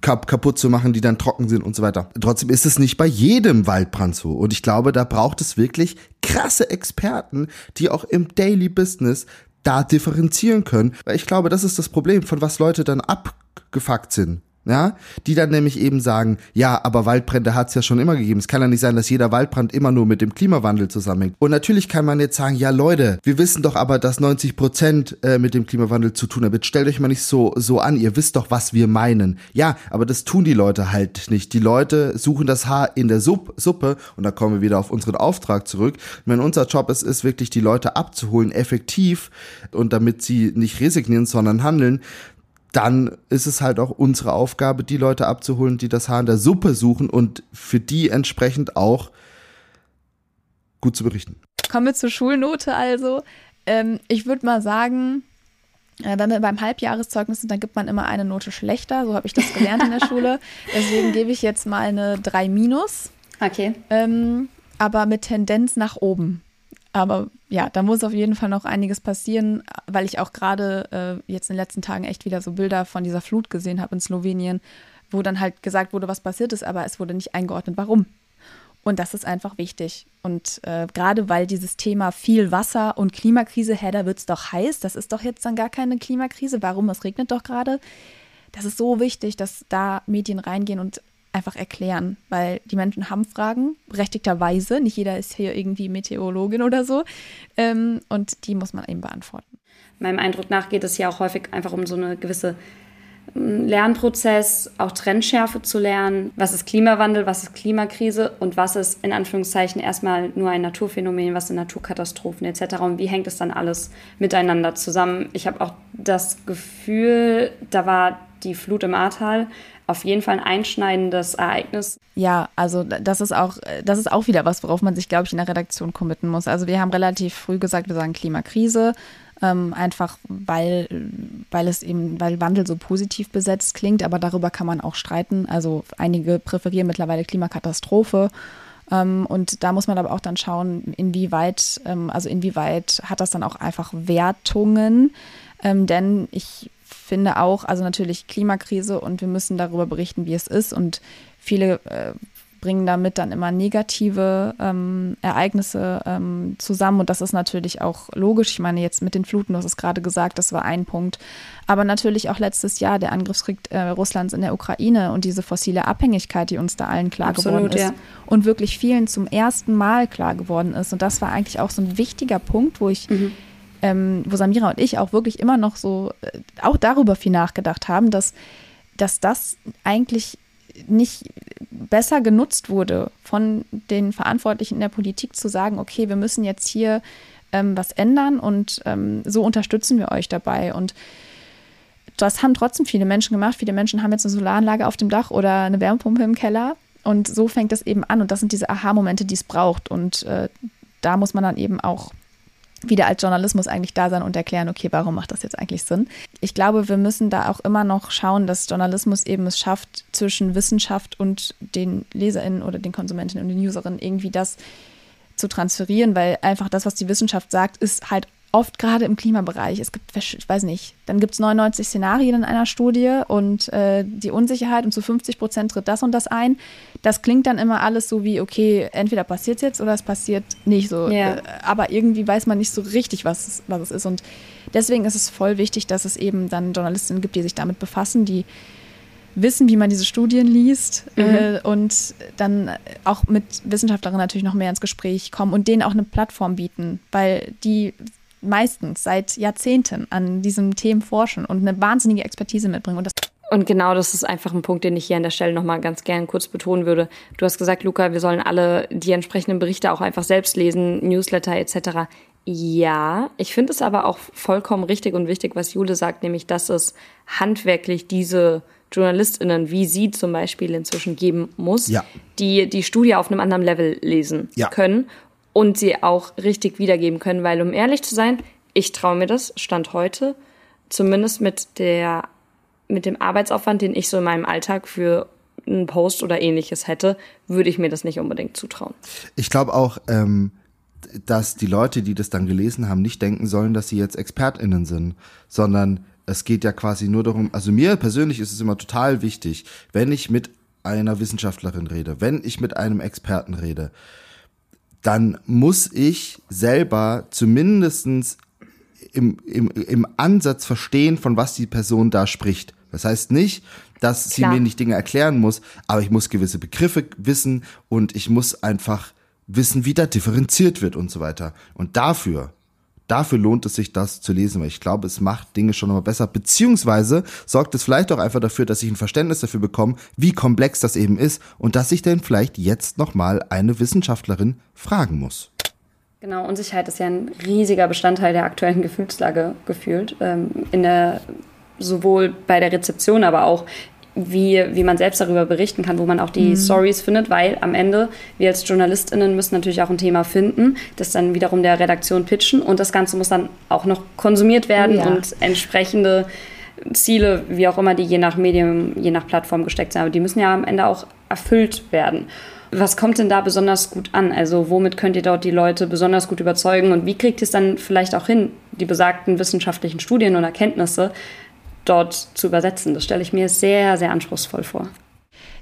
kap kaputt zu machen, die dann trocken sind und so weiter. Trotzdem ist es nicht bei jedem Waldbrand so. Und ich glaube, da braucht es wirklich krasse Experten, die auch im Daily Business da differenzieren können. Weil ich glaube, das ist das Problem, von was Leute dann abgefuckt sind ja, die dann nämlich eben sagen, ja, aber Waldbrände hat es ja schon immer gegeben. Es kann ja nicht sein, dass jeder Waldbrand immer nur mit dem Klimawandel zusammenhängt. Und natürlich kann man jetzt sagen, ja Leute, wir wissen doch aber, dass 90 Prozent äh, mit dem Klimawandel zu tun haben. stellt euch mal nicht so so an. Ihr wisst doch, was wir meinen. Ja, aber das tun die Leute halt nicht. Die Leute suchen das Haar in der Supp Suppe und da kommen wir wieder auf unseren Auftrag zurück. Wenn unser Job ist, ist wirklich die Leute abzuholen, effektiv und damit sie nicht resignieren, sondern handeln, dann ist es halt auch unsere Aufgabe, die Leute abzuholen, die das Haar in der Suppe suchen und für die entsprechend auch gut zu berichten. Kommen wir zur Schulnote also. Ähm, ich würde mal sagen, äh, wenn wir beim Halbjahreszeugnis sind, dann gibt man immer eine Note schlechter. So habe ich das gelernt in der Schule. Deswegen gebe ich jetzt mal eine 3 minus. Okay. Ähm, aber mit Tendenz nach oben. Aber ja, da muss auf jeden Fall noch einiges passieren, weil ich auch gerade äh, jetzt in den letzten Tagen echt wieder so Bilder von dieser Flut gesehen habe in Slowenien, wo dann halt gesagt wurde, was passiert ist, aber es wurde nicht eingeordnet, warum. Und das ist einfach wichtig. Und äh, gerade weil dieses Thema viel Wasser und Klimakrise, hä, da wird es doch heiß, das ist doch jetzt dann gar keine Klimakrise. Warum? Es regnet doch gerade. Das ist so wichtig, dass da Medien reingehen und einfach erklären, weil die Menschen haben Fragen, berechtigterweise. Nicht jeder ist hier irgendwie Meteorologin oder so. Ähm, und die muss man eben beantworten. Meinem Eindruck nach geht es ja auch häufig einfach um so eine gewisse ähm, Lernprozess, auch Trendschärfe zu lernen. Was ist Klimawandel, was ist Klimakrise und was ist in Anführungszeichen erstmal nur ein Naturphänomen, was sind Naturkatastrophen etc. Und wie hängt es dann alles miteinander zusammen? Ich habe auch das Gefühl, da war die Flut im Ahrtal auf jeden Fall ein einschneidendes Ereignis. Ja, also das ist auch, das ist auch wieder was, worauf man sich, glaube ich, in der Redaktion committen muss. Also wir haben relativ früh gesagt, wir sagen Klimakrise, ähm, einfach weil, weil es eben, weil Wandel so positiv besetzt klingt, aber darüber kann man auch streiten. Also einige präferieren mittlerweile Klimakatastrophe. Ähm, und da muss man aber auch dann schauen, inwieweit, ähm, also inwieweit hat das dann auch einfach Wertungen. Ähm, denn ich finde auch, also natürlich Klimakrise und wir müssen darüber berichten, wie es ist. Und viele äh, bringen damit dann immer negative ähm, Ereignisse ähm, zusammen. Und das ist natürlich auch logisch. Ich meine, jetzt mit den Fluten, du hast es gerade gesagt, das war ein Punkt. Aber natürlich auch letztes Jahr der Angriffskrieg äh, Russlands in der Ukraine und diese fossile Abhängigkeit, die uns da allen klar Absolut, geworden ist. Ja. Und wirklich vielen zum ersten Mal klar geworden ist. Und das war eigentlich auch so ein wichtiger Punkt, wo ich. Mhm ähm, wo Samira und ich auch wirklich immer noch so, äh, auch darüber viel nachgedacht haben, dass, dass das eigentlich nicht besser genutzt wurde von den Verantwortlichen in der Politik zu sagen, okay, wir müssen jetzt hier ähm, was ändern und ähm, so unterstützen wir euch dabei. Und das haben trotzdem viele Menschen gemacht. Viele Menschen haben jetzt eine Solaranlage auf dem Dach oder eine Wärmepumpe im Keller. Und so fängt es eben an. Und das sind diese Aha-Momente, die es braucht. Und äh, da muss man dann eben auch wieder als Journalismus eigentlich da sein und erklären, okay, warum macht das jetzt eigentlich Sinn? Ich glaube, wir müssen da auch immer noch schauen, dass Journalismus eben es schafft, zwischen Wissenschaft und den LeserInnen oder den Konsumentinnen und den Userinnen irgendwie das zu transferieren, weil einfach das, was die Wissenschaft sagt, ist halt oft gerade im Klimabereich, es gibt, ich weiß nicht, dann gibt es 99 Szenarien in einer Studie und äh, die Unsicherheit und zu 50 Prozent tritt das und das ein. Das klingt dann immer alles so wie, okay, entweder passiert es jetzt oder es passiert nicht so. Ja. Äh, aber irgendwie weiß man nicht so richtig, was, was es ist. Und deswegen ist es voll wichtig, dass es eben dann Journalistinnen gibt, die sich damit befassen, die wissen, wie man diese Studien liest mhm. äh, und dann auch mit Wissenschaftlerinnen natürlich noch mehr ins Gespräch kommen und denen auch eine Plattform bieten, weil die meistens seit Jahrzehnten an diesen Themen forschen und eine wahnsinnige Expertise mitbringen. Und, das und genau das ist einfach ein Punkt, den ich hier an der Stelle nochmal ganz gern kurz betonen würde. Du hast gesagt, Luca, wir sollen alle die entsprechenden Berichte auch einfach selbst lesen, Newsletter etc. Ja, ich finde es aber auch vollkommen richtig und wichtig, was Jule sagt, nämlich, dass es handwerklich diese JournalistInnen, wie sie zum Beispiel inzwischen geben muss, ja. die die Studie auf einem anderen Level lesen ja. können und sie auch richtig wiedergeben können, weil um ehrlich zu sein, ich traue mir das, Stand heute, zumindest mit der, mit dem Arbeitsaufwand, den ich so in meinem Alltag für einen Post oder ähnliches hätte, würde ich mir das nicht unbedingt zutrauen. Ich glaube auch, ähm, dass die Leute, die das dann gelesen haben, nicht denken sollen, dass sie jetzt ExpertInnen sind, sondern es geht ja quasi nur darum, also mir persönlich ist es immer total wichtig, wenn ich mit einer Wissenschaftlerin rede, wenn ich mit einem Experten rede, dann muss ich selber zumindestens im, im, im Ansatz verstehen, von was die Person da spricht. Das heißt nicht, dass Klar. sie mir nicht Dinge erklären muss, aber ich muss gewisse Begriffe wissen und ich muss einfach wissen, wie da differenziert wird und so weiter. Und dafür, dafür lohnt es sich, das zu lesen, weil ich glaube, es macht Dinge schon nochmal besser, beziehungsweise sorgt es vielleicht auch einfach dafür, dass ich ein Verständnis dafür bekomme, wie komplex das eben ist und dass ich dann vielleicht jetzt nochmal eine Wissenschaftlerin fragen muss. Genau, Unsicherheit ist ja ein riesiger Bestandteil der aktuellen Gefühlslage gefühlt. Ähm, in der, sowohl bei der Rezeption, aber auch wie, wie man selbst darüber berichten kann, wo man auch die mhm. Stories findet, weil am Ende, wir als JournalistInnen müssen natürlich auch ein Thema finden, das dann wiederum der Redaktion pitchen und das Ganze muss dann auch noch konsumiert werden ja. und entsprechende Ziele, wie auch immer die je nach Medium, je nach Plattform gesteckt sind, aber die müssen ja am Ende auch erfüllt werden. Was kommt denn da besonders gut an? Also womit könnt ihr dort die Leute besonders gut überzeugen und wie kriegt ihr es dann vielleicht auch hin, die besagten wissenschaftlichen Studien und Erkenntnisse dort zu übersetzen. Das stelle ich mir sehr, sehr anspruchsvoll vor.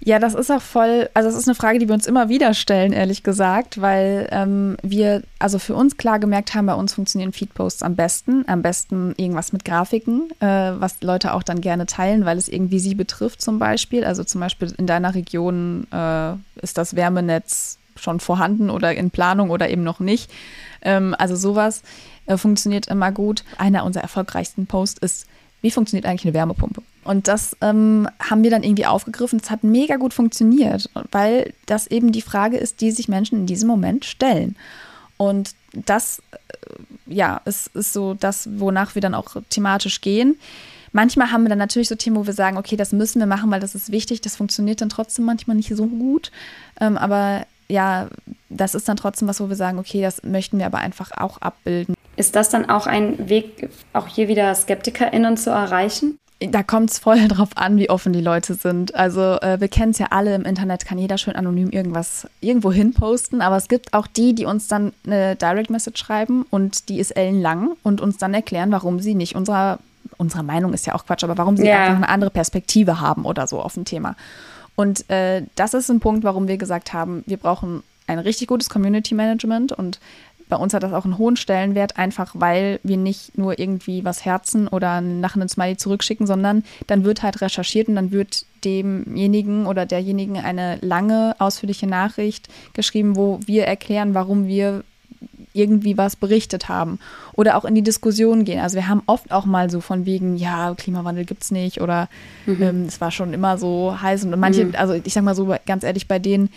Ja, das ist auch voll, also das ist eine Frage, die wir uns immer wieder stellen, ehrlich gesagt, weil ähm, wir also für uns klar gemerkt haben, bei uns funktionieren Feedposts am besten, am besten irgendwas mit Grafiken, äh, was Leute auch dann gerne teilen, weil es irgendwie sie betrifft zum Beispiel. Also zum Beispiel in deiner Region äh, ist das Wärmenetz schon vorhanden oder in Planung oder eben noch nicht. Ähm, also sowas äh, funktioniert immer gut. Einer unserer erfolgreichsten Posts ist wie funktioniert eigentlich eine Wärmepumpe? Und das ähm, haben wir dann irgendwie aufgegriffen. Es hat mega gut funktioniert, weil das eben die Frage ist, die sich Menschen in diesem Moment stellen. Und das, äh, ja, ist, ist so das, wonach wir dann auch thematisch gehen. Manchmal haben wir dann natürlich so Themen, wo wir sagen, okay, das müssen wir machen, weil das ist wichtig. Das funktioniert dann trotzdem manchmal nicht so gut. Ähm, aber ja, das ist dann trotzdem was, wo wir sagen, okay, das möchten wir aber einfach auch abbilden. Ist das dann auch ein Weg, auch hier wieder SkeptikerInnen zu erreichen? Da kommt es voll drauf an, wie offen die Leute sind. Also äh, wir kennen es ja alle, im Internet kann jeder schön anonym irgendwas irgendwo hin posten, aber es gibt auch die, die uns dann eine Direct Message schreiben und die ist ellenlang und uns dann erklären, warum sie nicht unserer, unserer Meinung ist ja auch Quatsch, aber warum sie ja. einfach eine andere Perspektive haben oder so auf ein Thema. Und äh, das ist ein Punkt, warum wir gesagt haben, wir brauchen ein richtig gutes Community Management und bei uns hat das auch einen hohen Stellenwert, einfach weil wir nicht nur irgendwie was herzen oder nach einem Smiley zurückschicken, sondern dann wird halt recherchiert und dann wird demjenigen oder derjenigen eine lange, ausführliche Nachricht geschrieben, wo wir erklären, warum wir irgendwie was berichtet haben oder auch in die Diskussion gehen. Also wir haben oft auch mal so von wegen, ja, Klimawandel gibt es nicht oder mhm. ähm, es war schon immer so heiß und manche, mhm. also ich sag mal so ganz ehrlich, bei denen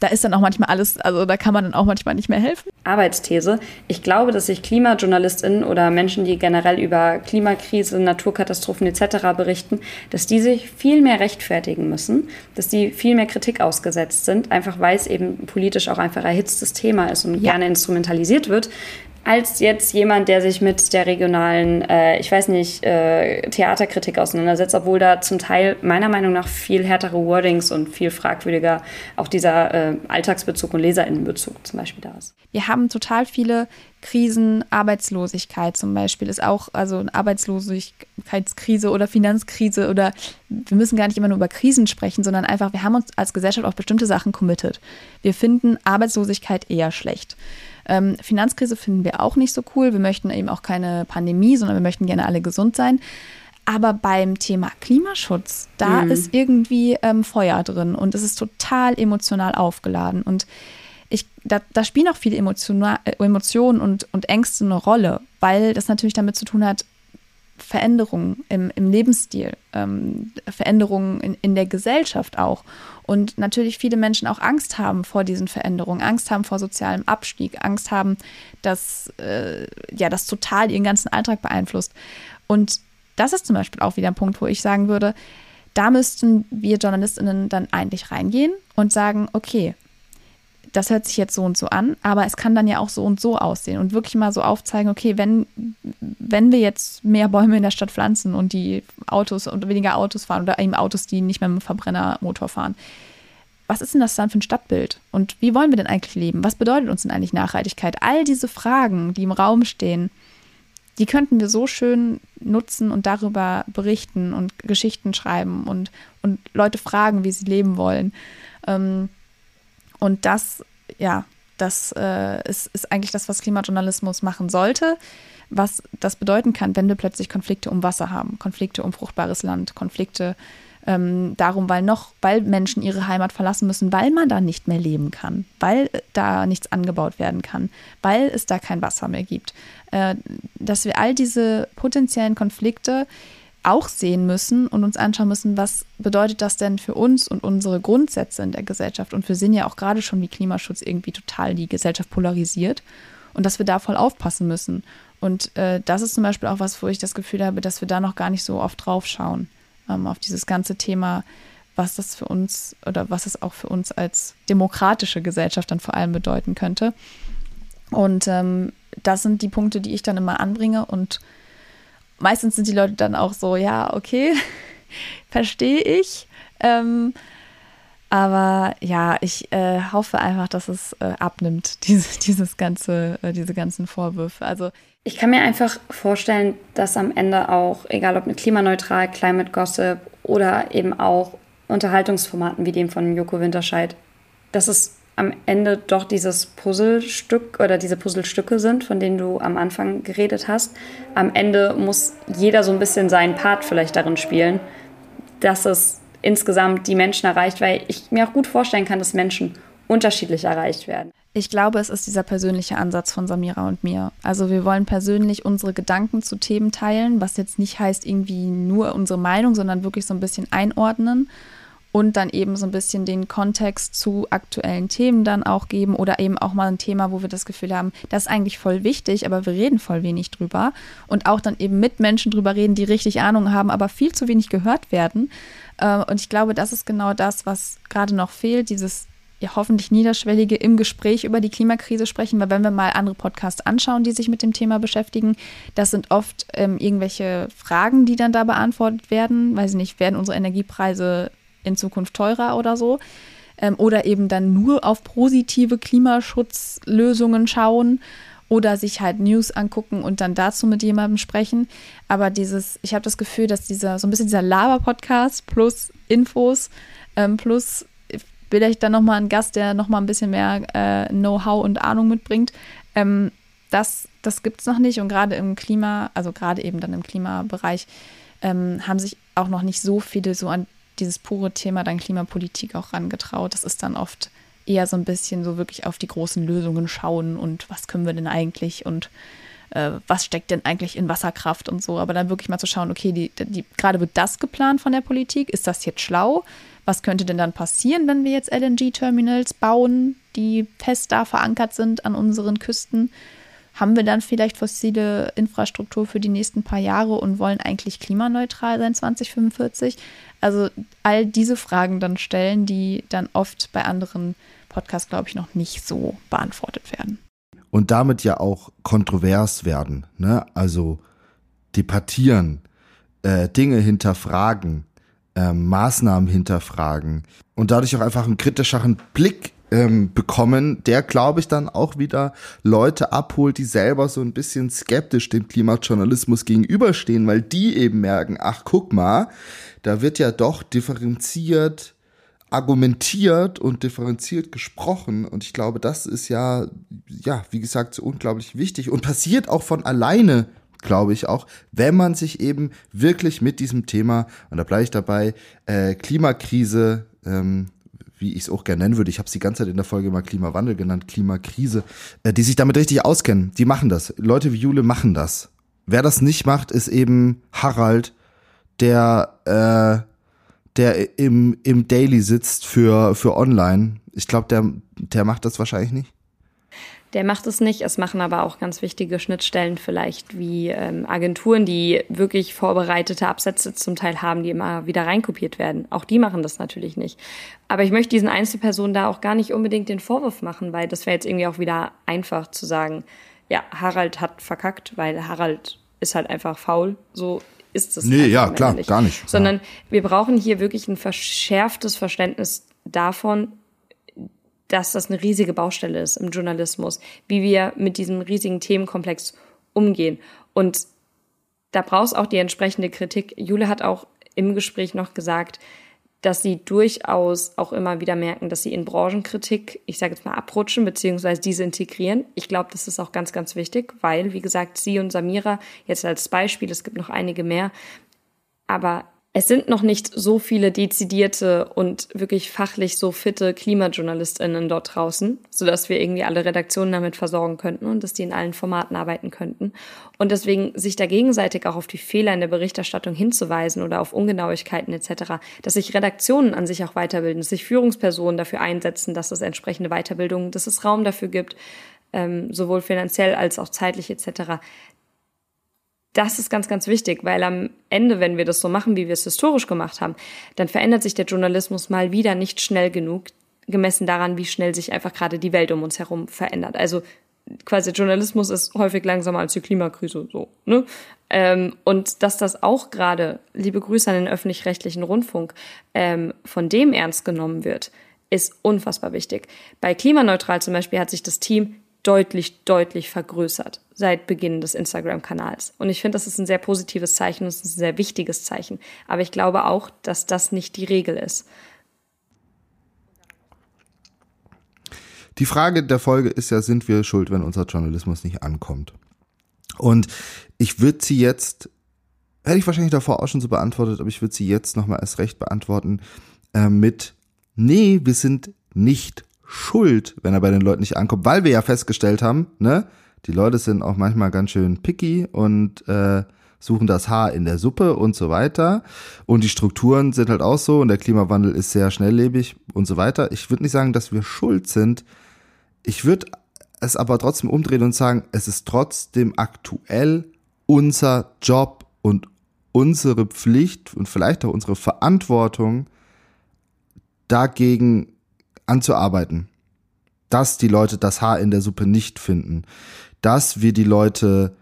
da ist dann auch manchmal alles, also da kann man dann auch manchmal nicht mehr helfen. Arbeitsthese. Ich glaube, dass sich KlimajournalistInnen oder Menschen, die generell über Klimakrise, Naturkatastrophen etc. berichten, dass die sich viel mehr rechtfertigen müssen, dass die viel mehr Kritik ausgesetzt sind, einfach weil es eben politisch auch einfach erhitztes Thema ist und ja. gerne instrumentalisiert wird als jetzt jemand, der sich mit der regionalen, äh, ich weiß nicht, äh, Theaterkritik auseinandersetzt, obwohl da zum Teil meiner Meinung nach viel härtere Wordings und viel fragwürdiger auch dieser äh, Alltagsbezug und Leserinnenbezug zum Beispiel da ist. Wir haben total viele Krisen, Arbeitslosigkeit zum Beispiel ist auch, also eine Arbeitslosigkeitskrise oder Finanzkrise oder wir müssen gar nicht immer nur über Krisen sprechen, sondern einfach, wir haben uns als Gesellschaft auf bestimmte Sachen committed. Wir finden Arbeitslosigkeit eher schlecht. Ähm, Finanzkrise finden wir auch nicht so cool. Wir möchten eben auch keine Pandemie, sondern wir möchten gerne alle gesund sein. Aber beim Thema Klimaschutz, da mhm. ist irgendwie ähm, Feuer drin und es ist total emotional aufgeladen. Und ich, da, da spielen auch viele Emotionen, Emotionen und, und Ängste eine Rolle, weil das natürlich damit zu tun hat, Veränderungen im, im Lebensstil, ähm, Veränderungen in, in der Gesellschaft auch. Und natürlich viele Menschen auch Angst haben vor diesen Veränderungen, Angst haben vor sozialem Abstieg, Angst haben, dass äh, ja das total ihren ganzen Alltag beeinflusst. Und das ist zum Beispiel auch wieder ein Punkt, wo ich sagen würde, da müssten wir JournalistInnen dann eigentlich reingehen und sagen, okay, das hört sich jetzt so und so an, aber es kann dann ja auch so und so aussehen und wirklich mal so aufzeigen, okay, wenn, wenn wir jetzt mehr Bäume in der Stadt pflanzen und die Autos und weniger Autos fahren oder eben Autos, die nicht mehr mit Verbrennermotor fahren, was ist denn das dann für ein Stadtbild? Und wie wollen wir denn eigentlich leben? Was bedeutet uns denn eigentlich Nachhaltigkeit? All diese Fragen, die im Raum stehen, die könnten wir so schön nutzen und darüber berichten und Geschichten schreiben und, und Leute fragen, wie sie leben wollen. Ähm, und das, ja, das äh, ist, ist eigentlich das, was Klimajournalismus machen sollte. Was das bedeuten kann, wenn wir plötzlich Konflikte um Wasser haben, Konflikte um fruchtbares Land, Konflikte ähm, darum, weil noch, weil Menschen ihre Heimat verlassen müssen, weil man da nicht mehr leben kann, weil da nichts angebaut werden kann, weil es da kein Wasser mehr gibt. Äh, dass wir all diese potenziellen Konflikte auch sehen müssen und uns anschauen müssen, was bedeutet das denn für uns und unsere Grundsätze in der Gesellschaft. Und wir sehen ja auch gerade schon, wie Klimaschutz irgendwie total die Gesellschaft polarisiert und dass wir da voll aufpassen müssen. Und äh, das ist zum Beispiel auch was, wo ich das Gefühl habe, dass wir da noch gar nicht so oft drauf schauen, ähm, auf dieses ganze Thema, was das für uns oder was es auch für uns als demokratische Gesellschaft dann vor allem bedeuten könnte. Und ähm, das sind die Punkte, die ich dann immer anbringe und meistens sind die Leute dann auch so, ja, okay, verstehe ich. Ähm, aber ja, ich äh, hoffe einfach, dass es äh, abnimmt, diese, dieses ganze, äh, diese ganzen Vorwürfe. Also ich kann mir einfach vorstellen, dass am Ende auch, egal ob mit klimaneutral, Climate Gossip oder eben auch Unterhaltungsformaten wie dem von Joko Winterscheid, dass es am Ende doch dieses Puzzlestück oder diese Puzzlestücke sind, von denen du am Anfang geredet hast. Am Ende muss jeder so ein bisschen seinen Part vielleicht darin spielen, dass es insgesamt die Menschen erreicht, weil ich mir auch gut vorstellen kann, dass Menschen unterschiedlich erreicht werden. Ich glaube, es ist dieser persönliche Ansatz von Samira und mir. Also wir wollen persönlich unsere Gedanken zu Themen teilen, was jetzt nicht heißt irgendwie nur unsere Meinung, sondern wirklich so ein bisschen einordnen und dann eben so ein bisschen den Kontext zu aktuellen Themen dann auch geben oder eben auch mal ein Thema, wo wir das Gefühl haben, das ist eigentlich voll wichtig, aber wir reden voll wenig drüber und auch dann eben mit Menschen drüber reden, die richtig Ahnung haben, aber viel zu wenig gehört werden. Äh, und ich glaube, das ist genau das, was gerade noch fehlt, dieses ja, hoffentlich niederschwellige im Gespräch über die Klimakrise sprechen, weil wenn wir mal andere Podcasts anschauen, die sich mit dem Thema beschäftigen, das sind oft ähm, irgendwelche Fragen, die dann da beantwortet werden. Weiß ich nicht, werden unsere Energiepreise in Zukunft teurer oder so. Ähm, oder eben dann nur auf positive Klimaschutzlösungen schauen oder sich halt News angucken und dann dazu mit jemandem sprechen. Aber dieses, ich habe das Gefühl, dass dieser, so ein bisschen dieser Laber-Podcast plus Infos ähm, plus vielleicht dann nochmal ein Gast, der nochmal ein bisschen mehr äh, Know-how und Ahnung mitbringt. Ähm, das das gibt es noch nicht und gerade im Klima, also gerade eben dann im Klimabereich, ähm, haben sich auch noch nicht so viele so an dieses pure Thema dann Klimapolitik auch rangetraut. Das ist dann oft eher so ein bisschen so wirklich auf die großen Lösungen schauen und was können wir denn eigentlich und äh, was steckt denn eigentlich in Wasserkraft und so. Aber dann wirklich mal zu schauen, okay, die, die, gerade wird das geplant von der Politik. Ist das jetzt schlau? Was könnte denn dann passieren, wenn wir jetzt LNG-Terminals bauen, die fest da verankert sind an unseren Küsten? Haben wir dann vielleicht fossile Infrastruktur für die nächsten paar Jahre und wollen eigentlich klimaneutral sein 2045? Also all diese Fragen dann stellen, die dann oft bei anderen Podcasts, glaube ich, noch nicht so beantwortet werden. Und damit ja auch kontrovers werden, ne? Also debattieren, äh, Dinge hinterfragen, äh, Maßnahmen hinterfragen und dadurch auch einfach einen kritischeren Blick ähm, bekommen, der, glaube ich, dann auch wieder Leute abholt, die selber so ein bisschen skeptisch dem Klimajournalismus gegenüberstehen, weil die eben merken, ach, guck mal, da wird ja doch differenziert argumentiert und differenziert gesprochen. Und ich glaube, das ist ja, ja, wie gesagt, so unglaublich wichtig und passiert auch von alleine, glaube ich auch, wenn man sich eben wirklich mit diesem Thema, und da bleibe ich dabei, äh, Klimakrise ähm, wie ich es auch gerne nennen würde, ich habe es die ganze Zeit in der Folge mal Klimawandel genannt, Klimakrise, äh, die sich damit richtig auskennen. Die machen das. Leute wie Jule machen das. Wer das nicht macht, ist eben Harald, der, äh, der im, im Daily sitzt für, für online. Ich glaube, der, der macht das wahrscheinlich nicht. Der macht es nicht. Es machen aber auch ganz wichtige Schnittstellen vielleicht wie ähm, Agenturen, die wirklich vorbereitete Absätze zum Teil haben, die immer wieder reinkopiert werden. Auch die machen das natürlich nicht. Aber ich möchte diesen Einzelpersonen da auch gar nicht unbedingt den Vorwurf machen, weil das wäre jetzt irgendwie auch wieder einfach zu sagen, ja, Harald hat verkackt, weil Harald ist halt einfach faul. So ist es. Nee, ja, klar, nicht. gar nicht. Sondern ja. wir brauchen hier wirklich ein verschärftes Verständnis davon, dass das eine riesige Baustelle ist im Journalismus, wie wir mit diesem riesigen Themenkomplex umgehen. Und da brauchst auch die entsprechende Kritik. Jule hat auch im Gespräch noch gesagt, dass sie durchaus auch immer wieder merken, dass sie in Branchenkritik, ich sage jetzt mal, abrutschen beziehungsweise diese integrieren. Ich glaube, das ist auch ganz, ganz wichtig, weil, wie gesagt, sie und Samira jetzt als Beispiel, es gibt noch einige mehr, aber es sind noch nicht so viele dezidierte und wirklich fachlich so fitte KlimajournalistInnen dort draußen, sodass wir irgendwie alle Redaktionen damit versorgen könnten und dass die in allen Formaten arbeiten könnten. Und deswegen sich da gegenseitig auch auf die Fehler in der Berichterstattung hinzuweisen oder auf Ungenauigkeiten etc., dass sich Redaktionen an sich auch weiterbilden, dass sich Führungspersonen dafür einsetzen, dass es entsprechende Weiterbildung, dass es Raum dafür gibt, ähm, sowohl finanziell als auch zeitlich etc das ist ganz, ganz wichtig, weil am Ende, wenn wir das so machen, wie wir es historisch gemacht haben, dann verändert sich der Journalismus mal wieder nicht schnell genug, gemessen daran, wie schnell sich einfach gerade die Welt um uns herum verändert. Also quasi Journalismus ist häufig langsamer als die Klimakrise, so, ne? Ähm, und dass das auch gerade, liebe Grüße an den öffentlich-rechtlichen Rundfunk, ähm, von dem ernst genommen wird, ist unfassbar wichtig. Bei Klimaneutral zum Beispiel hat sich das Team deutlich, deutlich vergrößert seit Beginn des Instagram-Kanals. Und ich finde, das ist ein sehr positives Zeichen und ein sehr wichtiges Zeichen. Aber ich glaube auch, dass das nicht die Regel ist. Die Frage der Folge ist ja, sind wir schuld, wenn unser Journalismus nicht ankommt? Und ich würde sie jetzt, hätte ich wahrscheinlich davor auch schon so beantwortet, aber ich würde sie jetzt nochmal erst recht beantworten äh, mit, nee, wir sind nicht schuld, wenn er bei den Leuten nicht ankommt, weil wir ja festgestellt haben, ne, die Leute sind auch manchmal ganz schön picky und äh, suchen das Haar in der Suppe und so weiter. Und die Strukturen sind halt auch so und der Klimawandel ist sehr schnelllebig und so weiter. Ich würde nicht sagen, dass wir schuld sind. Ich würde es aber trotzdem umdrehen und sagen, es ist trotzdem aktuell unser Job und unsere Pflicht und vielleicht auch unsere Verantwortung, dagegen anzuarbeiten. Dass die Leute das Haar in der Suppe nicht finden. Dass wir die Leute,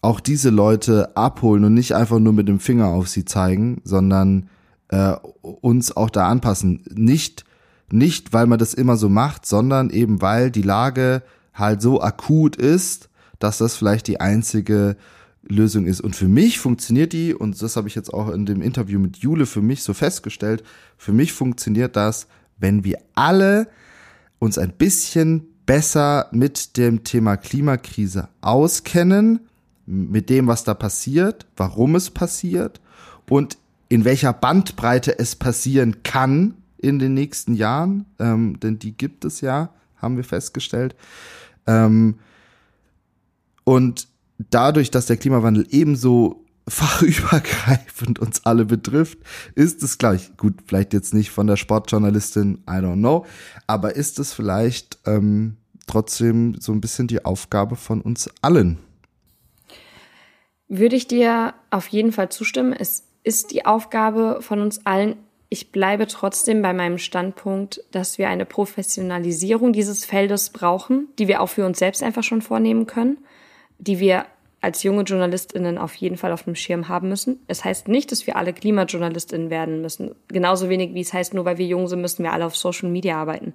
auch diese Leute abholen und nicht einfach nur mit dem Finger auf sie zeigen, sondern äh, uns auch da anpassen. Nicht, nicht, weil man das immer so macht, sondern eben weil die Lage halt so akut ist, dass das vielleicht die einzige Lösung ist. Und für mich funktioniert die, und das habe ich jetzt auch in dem Interview mit Jule für mich so festgestellt, für mich funktioniert das, wenn wir alle uns ein bisschen besser mit dem Thema Klimakrise auskennen, mit dem, was da passiert, warum es passiert und in welcher Bandbreite es passieren kann in den nächsten Jahren, ähm, denn die gibt es ja, haben wir festgestellt. Ähm, und dadurch, dass der Klimawandel ebenso fachübergreifend uns alle betrifft, ist es gleich, gut, vielleicht jetzt nicht von der Sportjournalistin, I don't know, aber ist es vielleicht ähm, trotzdem so ein bisschen die Aufgabe von uns allen? Würde ich dir auf jeden Fall zustimmen. Es ist die Aufgabe von uns allen. Ich bleibe trotzdem bei meinem Standpunkt, dass wir eine Professionalisierung dieses Feldes brauchen, die wir auch für uns selbst einfach schon vornehmen können, die wir als junge JournalistInnen auf jeden Fall auf dem Schirm haben müssen. Es heißt nicht, dass wir alle KlimajournalistInnen werden müssen. Genauso wenig wie es heißt, nur weil wir jung sind, müssen wir alle auf Social Media arbeiten.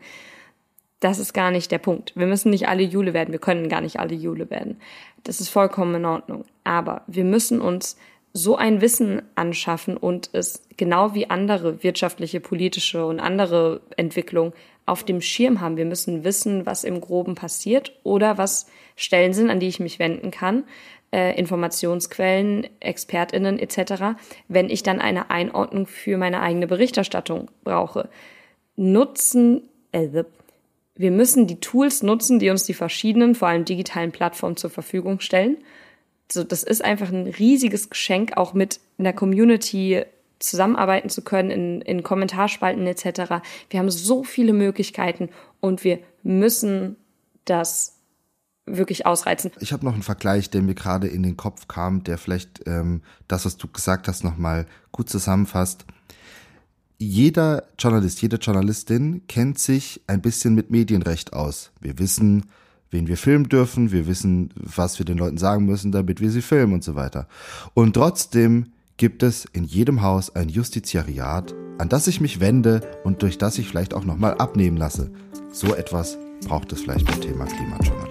Das ist gar nicht der Punkt. Wir müssen nicht alle Jule werden. Wir können gar nicht alle Jule werden. Das ist vollkommen in Ordnung. Aber wir müssen uns so ein Wissen anschaffen und es genau wie andere wirtschaftliche, politische und andere Entwicklungen auf dem Schirm haben. Wir müssen wissen, was im Groben passiert oder was Stellen sind, an die ich mich wenden kann, äh, Informationsquellen, ExpertInnen etc., wenn ich dann eine Einordnung für meine eigene Berichterstattung brauche. Nutzen, äh, wir müssen die Tools nutzen, die uns die verschiedenen, vor allem digitalen Plattformen zur Verfügung stellen. So, das ist einfach ein riesiges Geschenk, auch mit einer Community zusammenarbeiten zu können, in, in Kommentarspalten etc. Wir haben so viele Möglichkeiten und wir müssen das wirklich ausreizen. Ich habe noch einen Vergleich, der mir gerade in den Kopf kam, der vielleicht ähm, das, was du gesagt hast, nochmal gut zusammenfasst. Jeder Journalist, jede Journalistin kennt sich ein bisschen mit Medienrecht aus. Wir wissen, wen wir filmen dürfen, wir wissen, was wir den Leuten sagen müssen, damit wir sie filmen und so weiter. Und trotzdem gibt es in jedem Haus ein Justiziariat, an das ich mich wende und durch das ich vielleicht auch nochmal abnehmen lasse. So etwas braucht es vielleicht beim Thema Klimajournalismus.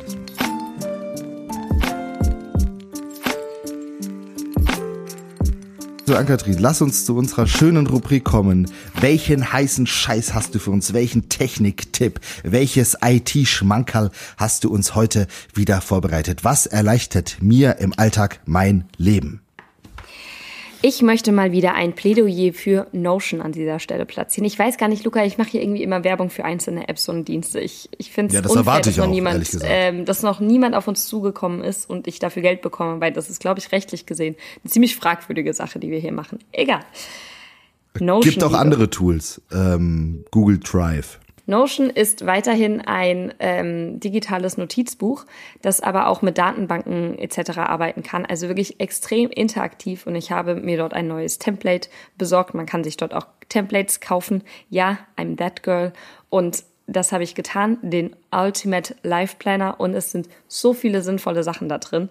So, Ankatrin, lass uns zu unserer schönen Rubrik kommen. Welchen heißen Scheiß hast du für uns? Welchen Techniktipp? Welches IT-Schmankerl hast du uns heute wieder vorbereitet? Was erleichtert mir im Alltag mein Leben? Ich möchte mal wieder ein Plädoyer für Notion an dieser Stelle platzieren. Ich weiß gar nicht, Luca, ich mache hier irgendwie immer Werbung für einzelne Apps und Dienste. Ich, ich finde es Ja, das unfair, erwarte ich dass, noch auch, niemand, ähm, dass noch niemand auf uns zugekommen ist und ich dafür Geld bekomme, weil das ist, glaube ich, rechtlich gesehen eine ziemlich fragwürdige Sache, die wir hier machen. Egal. Notion, Gibt auch andere Tools. Ähm, Google Drive. Notion ist weiterhin ein ähm, digitales Notizbuch, das aber auch mit Datenbanken etc. arbeiten kann. Also wirklich extrem interaktiv und ich habe mir dort ein neues Template besorgt. Man kann sich dort auch Templates kaufen. Ja, I'm that girl. Und das habe ich getan, den Ultimate Life Planner und es sind so viele sinnvolle Sachen da drin.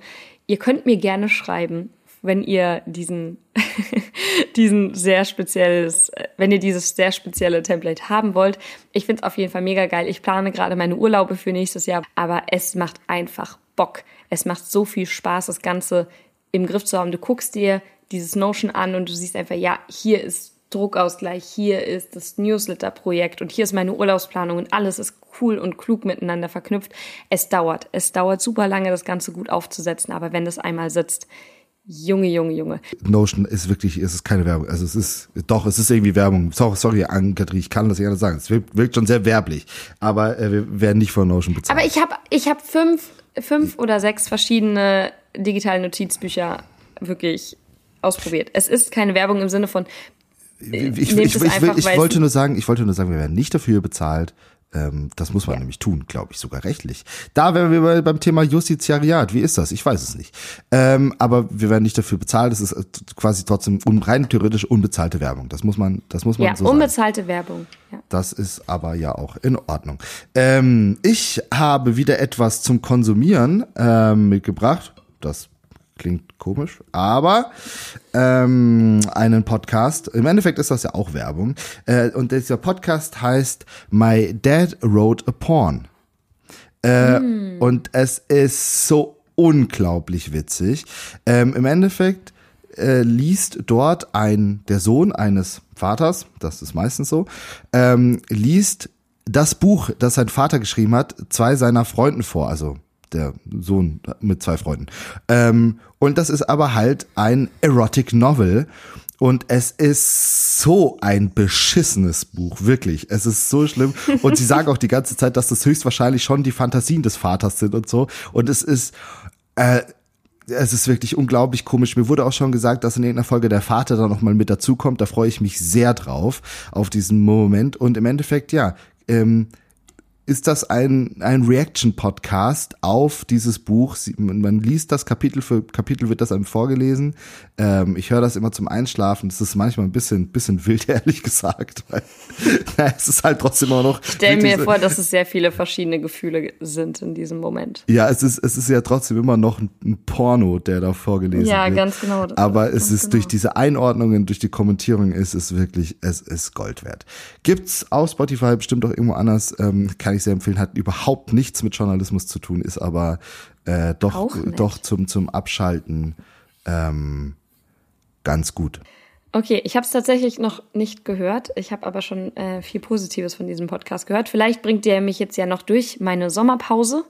Ihr könnt mir gerne schreiben, wenn ihr diesen, diesen sehr spezielles, wenn ihr dieses sehr spezielle Template haben wollt. Ich finde es auf jeden Fall mega geil. Ich plane gerade meine Urlaube für nächstes Jahr, aber es macht einfach Bock. Es macht so viel Spaß, das Ganze im Griff zu haben. Du guckst dir dieses Notion an und du siehst einfach, ja, hier ist Druckausgleich, hier ist das Newsletter-Projekt und hier ist meine Urlaubsplanung und alles ist cool und klug miteinander verknüpft. Es dauert. Es dauert super lange, das Ganze gut aufzusetzen, aber wenn das einmal sitzt, Junge, Junge, Junge. Notion ist wirklich, es ist keine Werbung. Also es ist, doch, es ist irgendwie Werbung. Sorry, sorry Ankatrin, ich kann das gerne sagen. Es wirkt, wirkt schon sehr werblich. Aber äh, wir werden nicht von Notion bezahlt. Aber ich habe ich hab fünf, fünf oder sechs verschiedene digitale Notizbücher wirklich ausprobiert. Es ist keine Werbung im Sinne von, ich, nehmt ich, ich, ich, einfach, ich wollte nur sagen, ich wollte nur sagen, wir werden nicht dafür bezahlt. Ähm, das muss man nämlich tun, glaube ich, sogar rechtlich. Da wären wir bei- beim Thema Justiziariat. Wie ist das? Ich weiß es nicht. Ähm, aber wir werden nicht dafür bezahlt. Das ist äh, quasi trotzdem un, rein theoretisch unbezahlte Werbung. Das muss man, das muss man ja, so sagen. unbezahlte Werbung. Ja. Das ist aber ja auch in Ordnung. Ähm, ich habe wieder etwas zum Konsumieren ähm, mitgebracht. Das klingt komisch, aber ähm, einen Podcast. Im Endeffekt ist das ja auch Werbung. Äh, und dieser Podcast heißt My Dad Wrote a Porn. Äh, Und es ist so unglaublich witzig. Ähm, Im Endeffekt äh, liest dort ein der Sohn eines Vaters, das ist meistens so, ähm, liest das Buch, das sein Vater geschrieben hat, zwei seiner Freunden vor, also der Sohn mit zwei Freunden. Ähm, und das ist aber halt ein Erotic Novel. Und es ist so ein beschissenes Buch, wirklich. Es ist so schlimm. Und sie sagen auch die ganze Zeit, dass das höchstwahrscheinlich schon die Fantasien des Vaters sind und so. Und es ist, äh, es ist wirklich unglaublich komisch. Mir wurde auch schon gesagt, dass in irgendeiner Folge der Vater da nochmal mit dazukommt. Da freue ich mich sehr drauf, auf diesen Moment. Und im Endeffekt, ja, ähm, ist das ein, ein Reaction-Podcast auf dieses Buch. Man, liest das Kapitel für Kapitel, wird das einem vorgelesen. Ähm, ich höre das immer zum Einschlafen. Das ist manchmal ein bisschen, bisschen wild, ehrlich gesagt. Weil, na, es ist halt trotzdem immer noch. Stell mir vor, dass es sehr viele verschiedene Gefühle sind in diesem Moment. Ja, es ist, es ist ja trotzdem immer noch ein, Porno, der da vorgelesen Ja, wird. ganz genau. Aber es Ganz ist genau. durch diese Einordnungen, durch die Kommentierung ist es wirklich, es ist Gold wert. Gibt's auf Spotify bestimmt auch irgendwo anders, ähm, kann ich sehr empfehlen, hat überhaupt nichts mit Journalismus zu tun, ist aber äh, doch, doch zum, zum Abschalten ähm, ganz gut. Okay, ich habe es tatsächlich noch nicht gehört. Ich habe aber schon äh, viel Positives von diesem Podcast gehört. Vielleicht bringt der mich jetzt ja noch durch meine Sommerpause.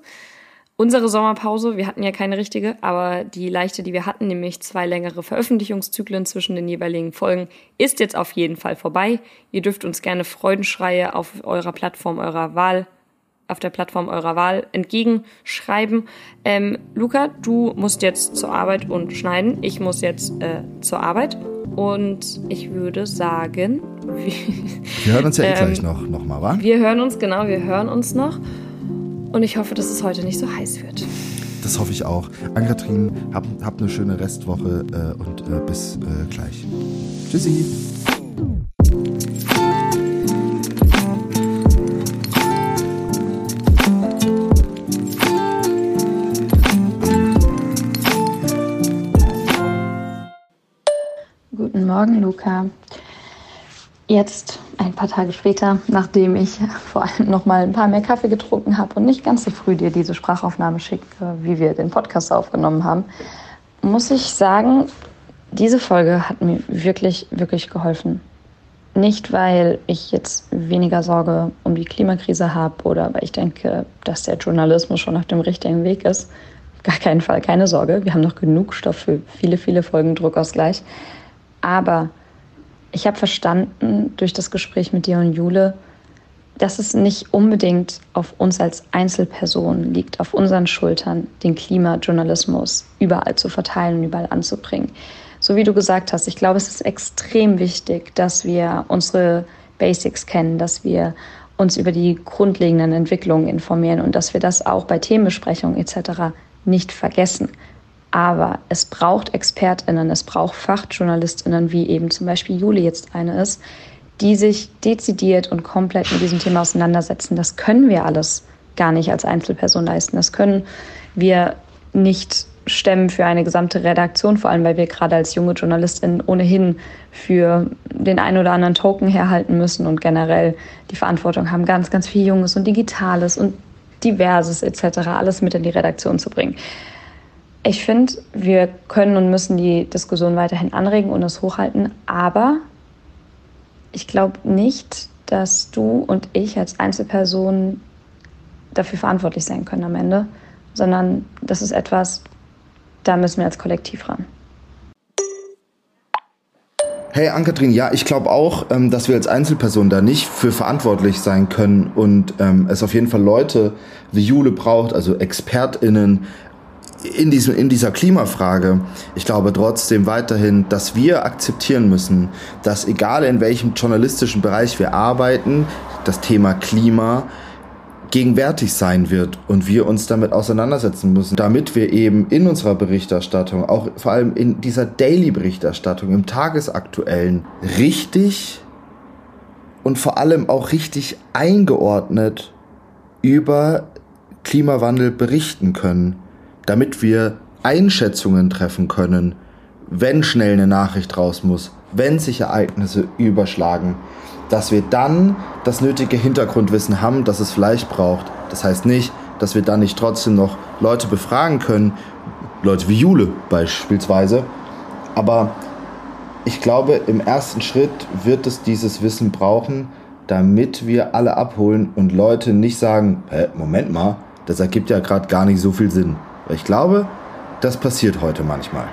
Unsere Sommerpause, wir hatten ja keine richtige, aber die leichte, die wir hatten, nämlich zwei längere Veröffentlichungszyklen zwischen den jeweiligen Folgen, ist jetzt auf jeden Fall vorbei. Ihr dürft uns gerne Freudenschreie auf eurer Plattform eurer Wahl auf der Plattform eurer Wahl entgegenschreiben. Ähm, Luca, du musst jetzt zur Arbeit und schneiden. Ich muss jetzt äh, zur Arbeit. Und ich würde sagen, wir, hören uns ja eh Ähm, gleich noch, noch mal, wa? wir hören uns, genau, wir hören uns noch. Und ich hoffe, dass es heute nicht so heiß wird. Das hoffe ich auch. Ann-Kathrin, habt hab eine schöne Restwoche äh, und äh, bis äh, gleich. Tschüssi. Morgen, Luca. Jetzt, ein paar Tage später, nachdem ich vor allem noch mal ein paar mehr Kaffee getrunken habe und nicht ganz so früh dir diese Sprachaufnahme schicke, wie wir den Podcast aufgenommen haben, muss ich sagen, diese Folge hat mir wirklich, wirklich geholfen. Nicht, weil ich jetzt weniger Sorge um die Klimakrise habe oder weil ich denke, dass der Journalismus schon auf dem richtigen Weg ist. Gar keinen Fall, keine Sorge. Wir haben noch genug Stoff für viele, viele Folgen Druckausgleich. Aber ich habe verstanden durch das Gespräch mit dir und Jule, dass es nicht unbedingt auf uns als Einzelpersonen liegt, auf unseren Schultern, den Klimajournalismus überall zu verteilen und überall anzubringen. So wie du gesagt hast, ich glaube, es ist extrem wichtig, dass wir unsere Basics kennen, dass wir uns über die grundlegenden Entwicklungen informieren und dass wir das auch bei Themenbesprechungen etc. nicht vergessen. Aber es braucht ExpertInnen, es braucht FachjournalistInnen, wie eben zum Beispiel Juli jetzt eine ist, die sich dezidiert und komplett mit diesem Thema auseinandersetzen. Das können wir alles gar nicht als Einzelperson leisten. Das können wir nicht stemmen für eine gesamte Redaktion, vor allem weil wir gerade als junge JournalistInnen ohnehin für den einen oder anderen Token herhalten müssen und generell die Verantwortung haben, ganz, ganz viel Junges und Digitales und Diverses etc. alles mit in die Redaktion zu bringen. Ich finde, wir können und müssen die Diskussion weiterhin anregen und es hochhalten, aber ich glaube nicht, dass du und ich als Einzelperson dafür verantwortlich sein können am Ende, sondern das ist etwas, da müssen wir als Kollektiv ran. Hey Ankatrin, ja, ich glaube auch, ähm, dass wir als Einzelperson da nicht für verantwortlich sein können und ähm, es auf jeden Fall Leute wie Jule braucht, also ExpertInnen, in, diesem, in dieser Klimafrage, ich glaube trotzdem weiterhin, dass wir akzeptieren müssen, dass egal in welchem journalistischen Bereich wir arbeiten, das Thema Klima gegenwärtig sein wird und wir uns damit auseinandersetzen müssen, damit wir eben in unserer Berichterstattung, auch vor allem in dieser Daily-Berichterstattung, im Tagesaktuellen, richtig und vor allem auch richtig eingeordnet über Klimawandel berichten können damit wir Einschätzungen treffen können, wenn schnell eine Nachricht raus muss, wenn sich Ereignisse überschlagen, dass wir dann das nötige Hintergrundwissen haben, das es vielleicht braucht. Das heißt nicht, dass wir dann nicht trotzdem noch Leute befragen können, Leute wie Jule beispielsweise. Aber ich glaube, im ersten Schritt wird es dieses Wissen brauchen, damit wir alle abholen und Leute nicht sagen, Hä, Moment mal, das ergibt ja gerade gar nicht so viel Sinn. Ich glaube, das passiert heute manchmal.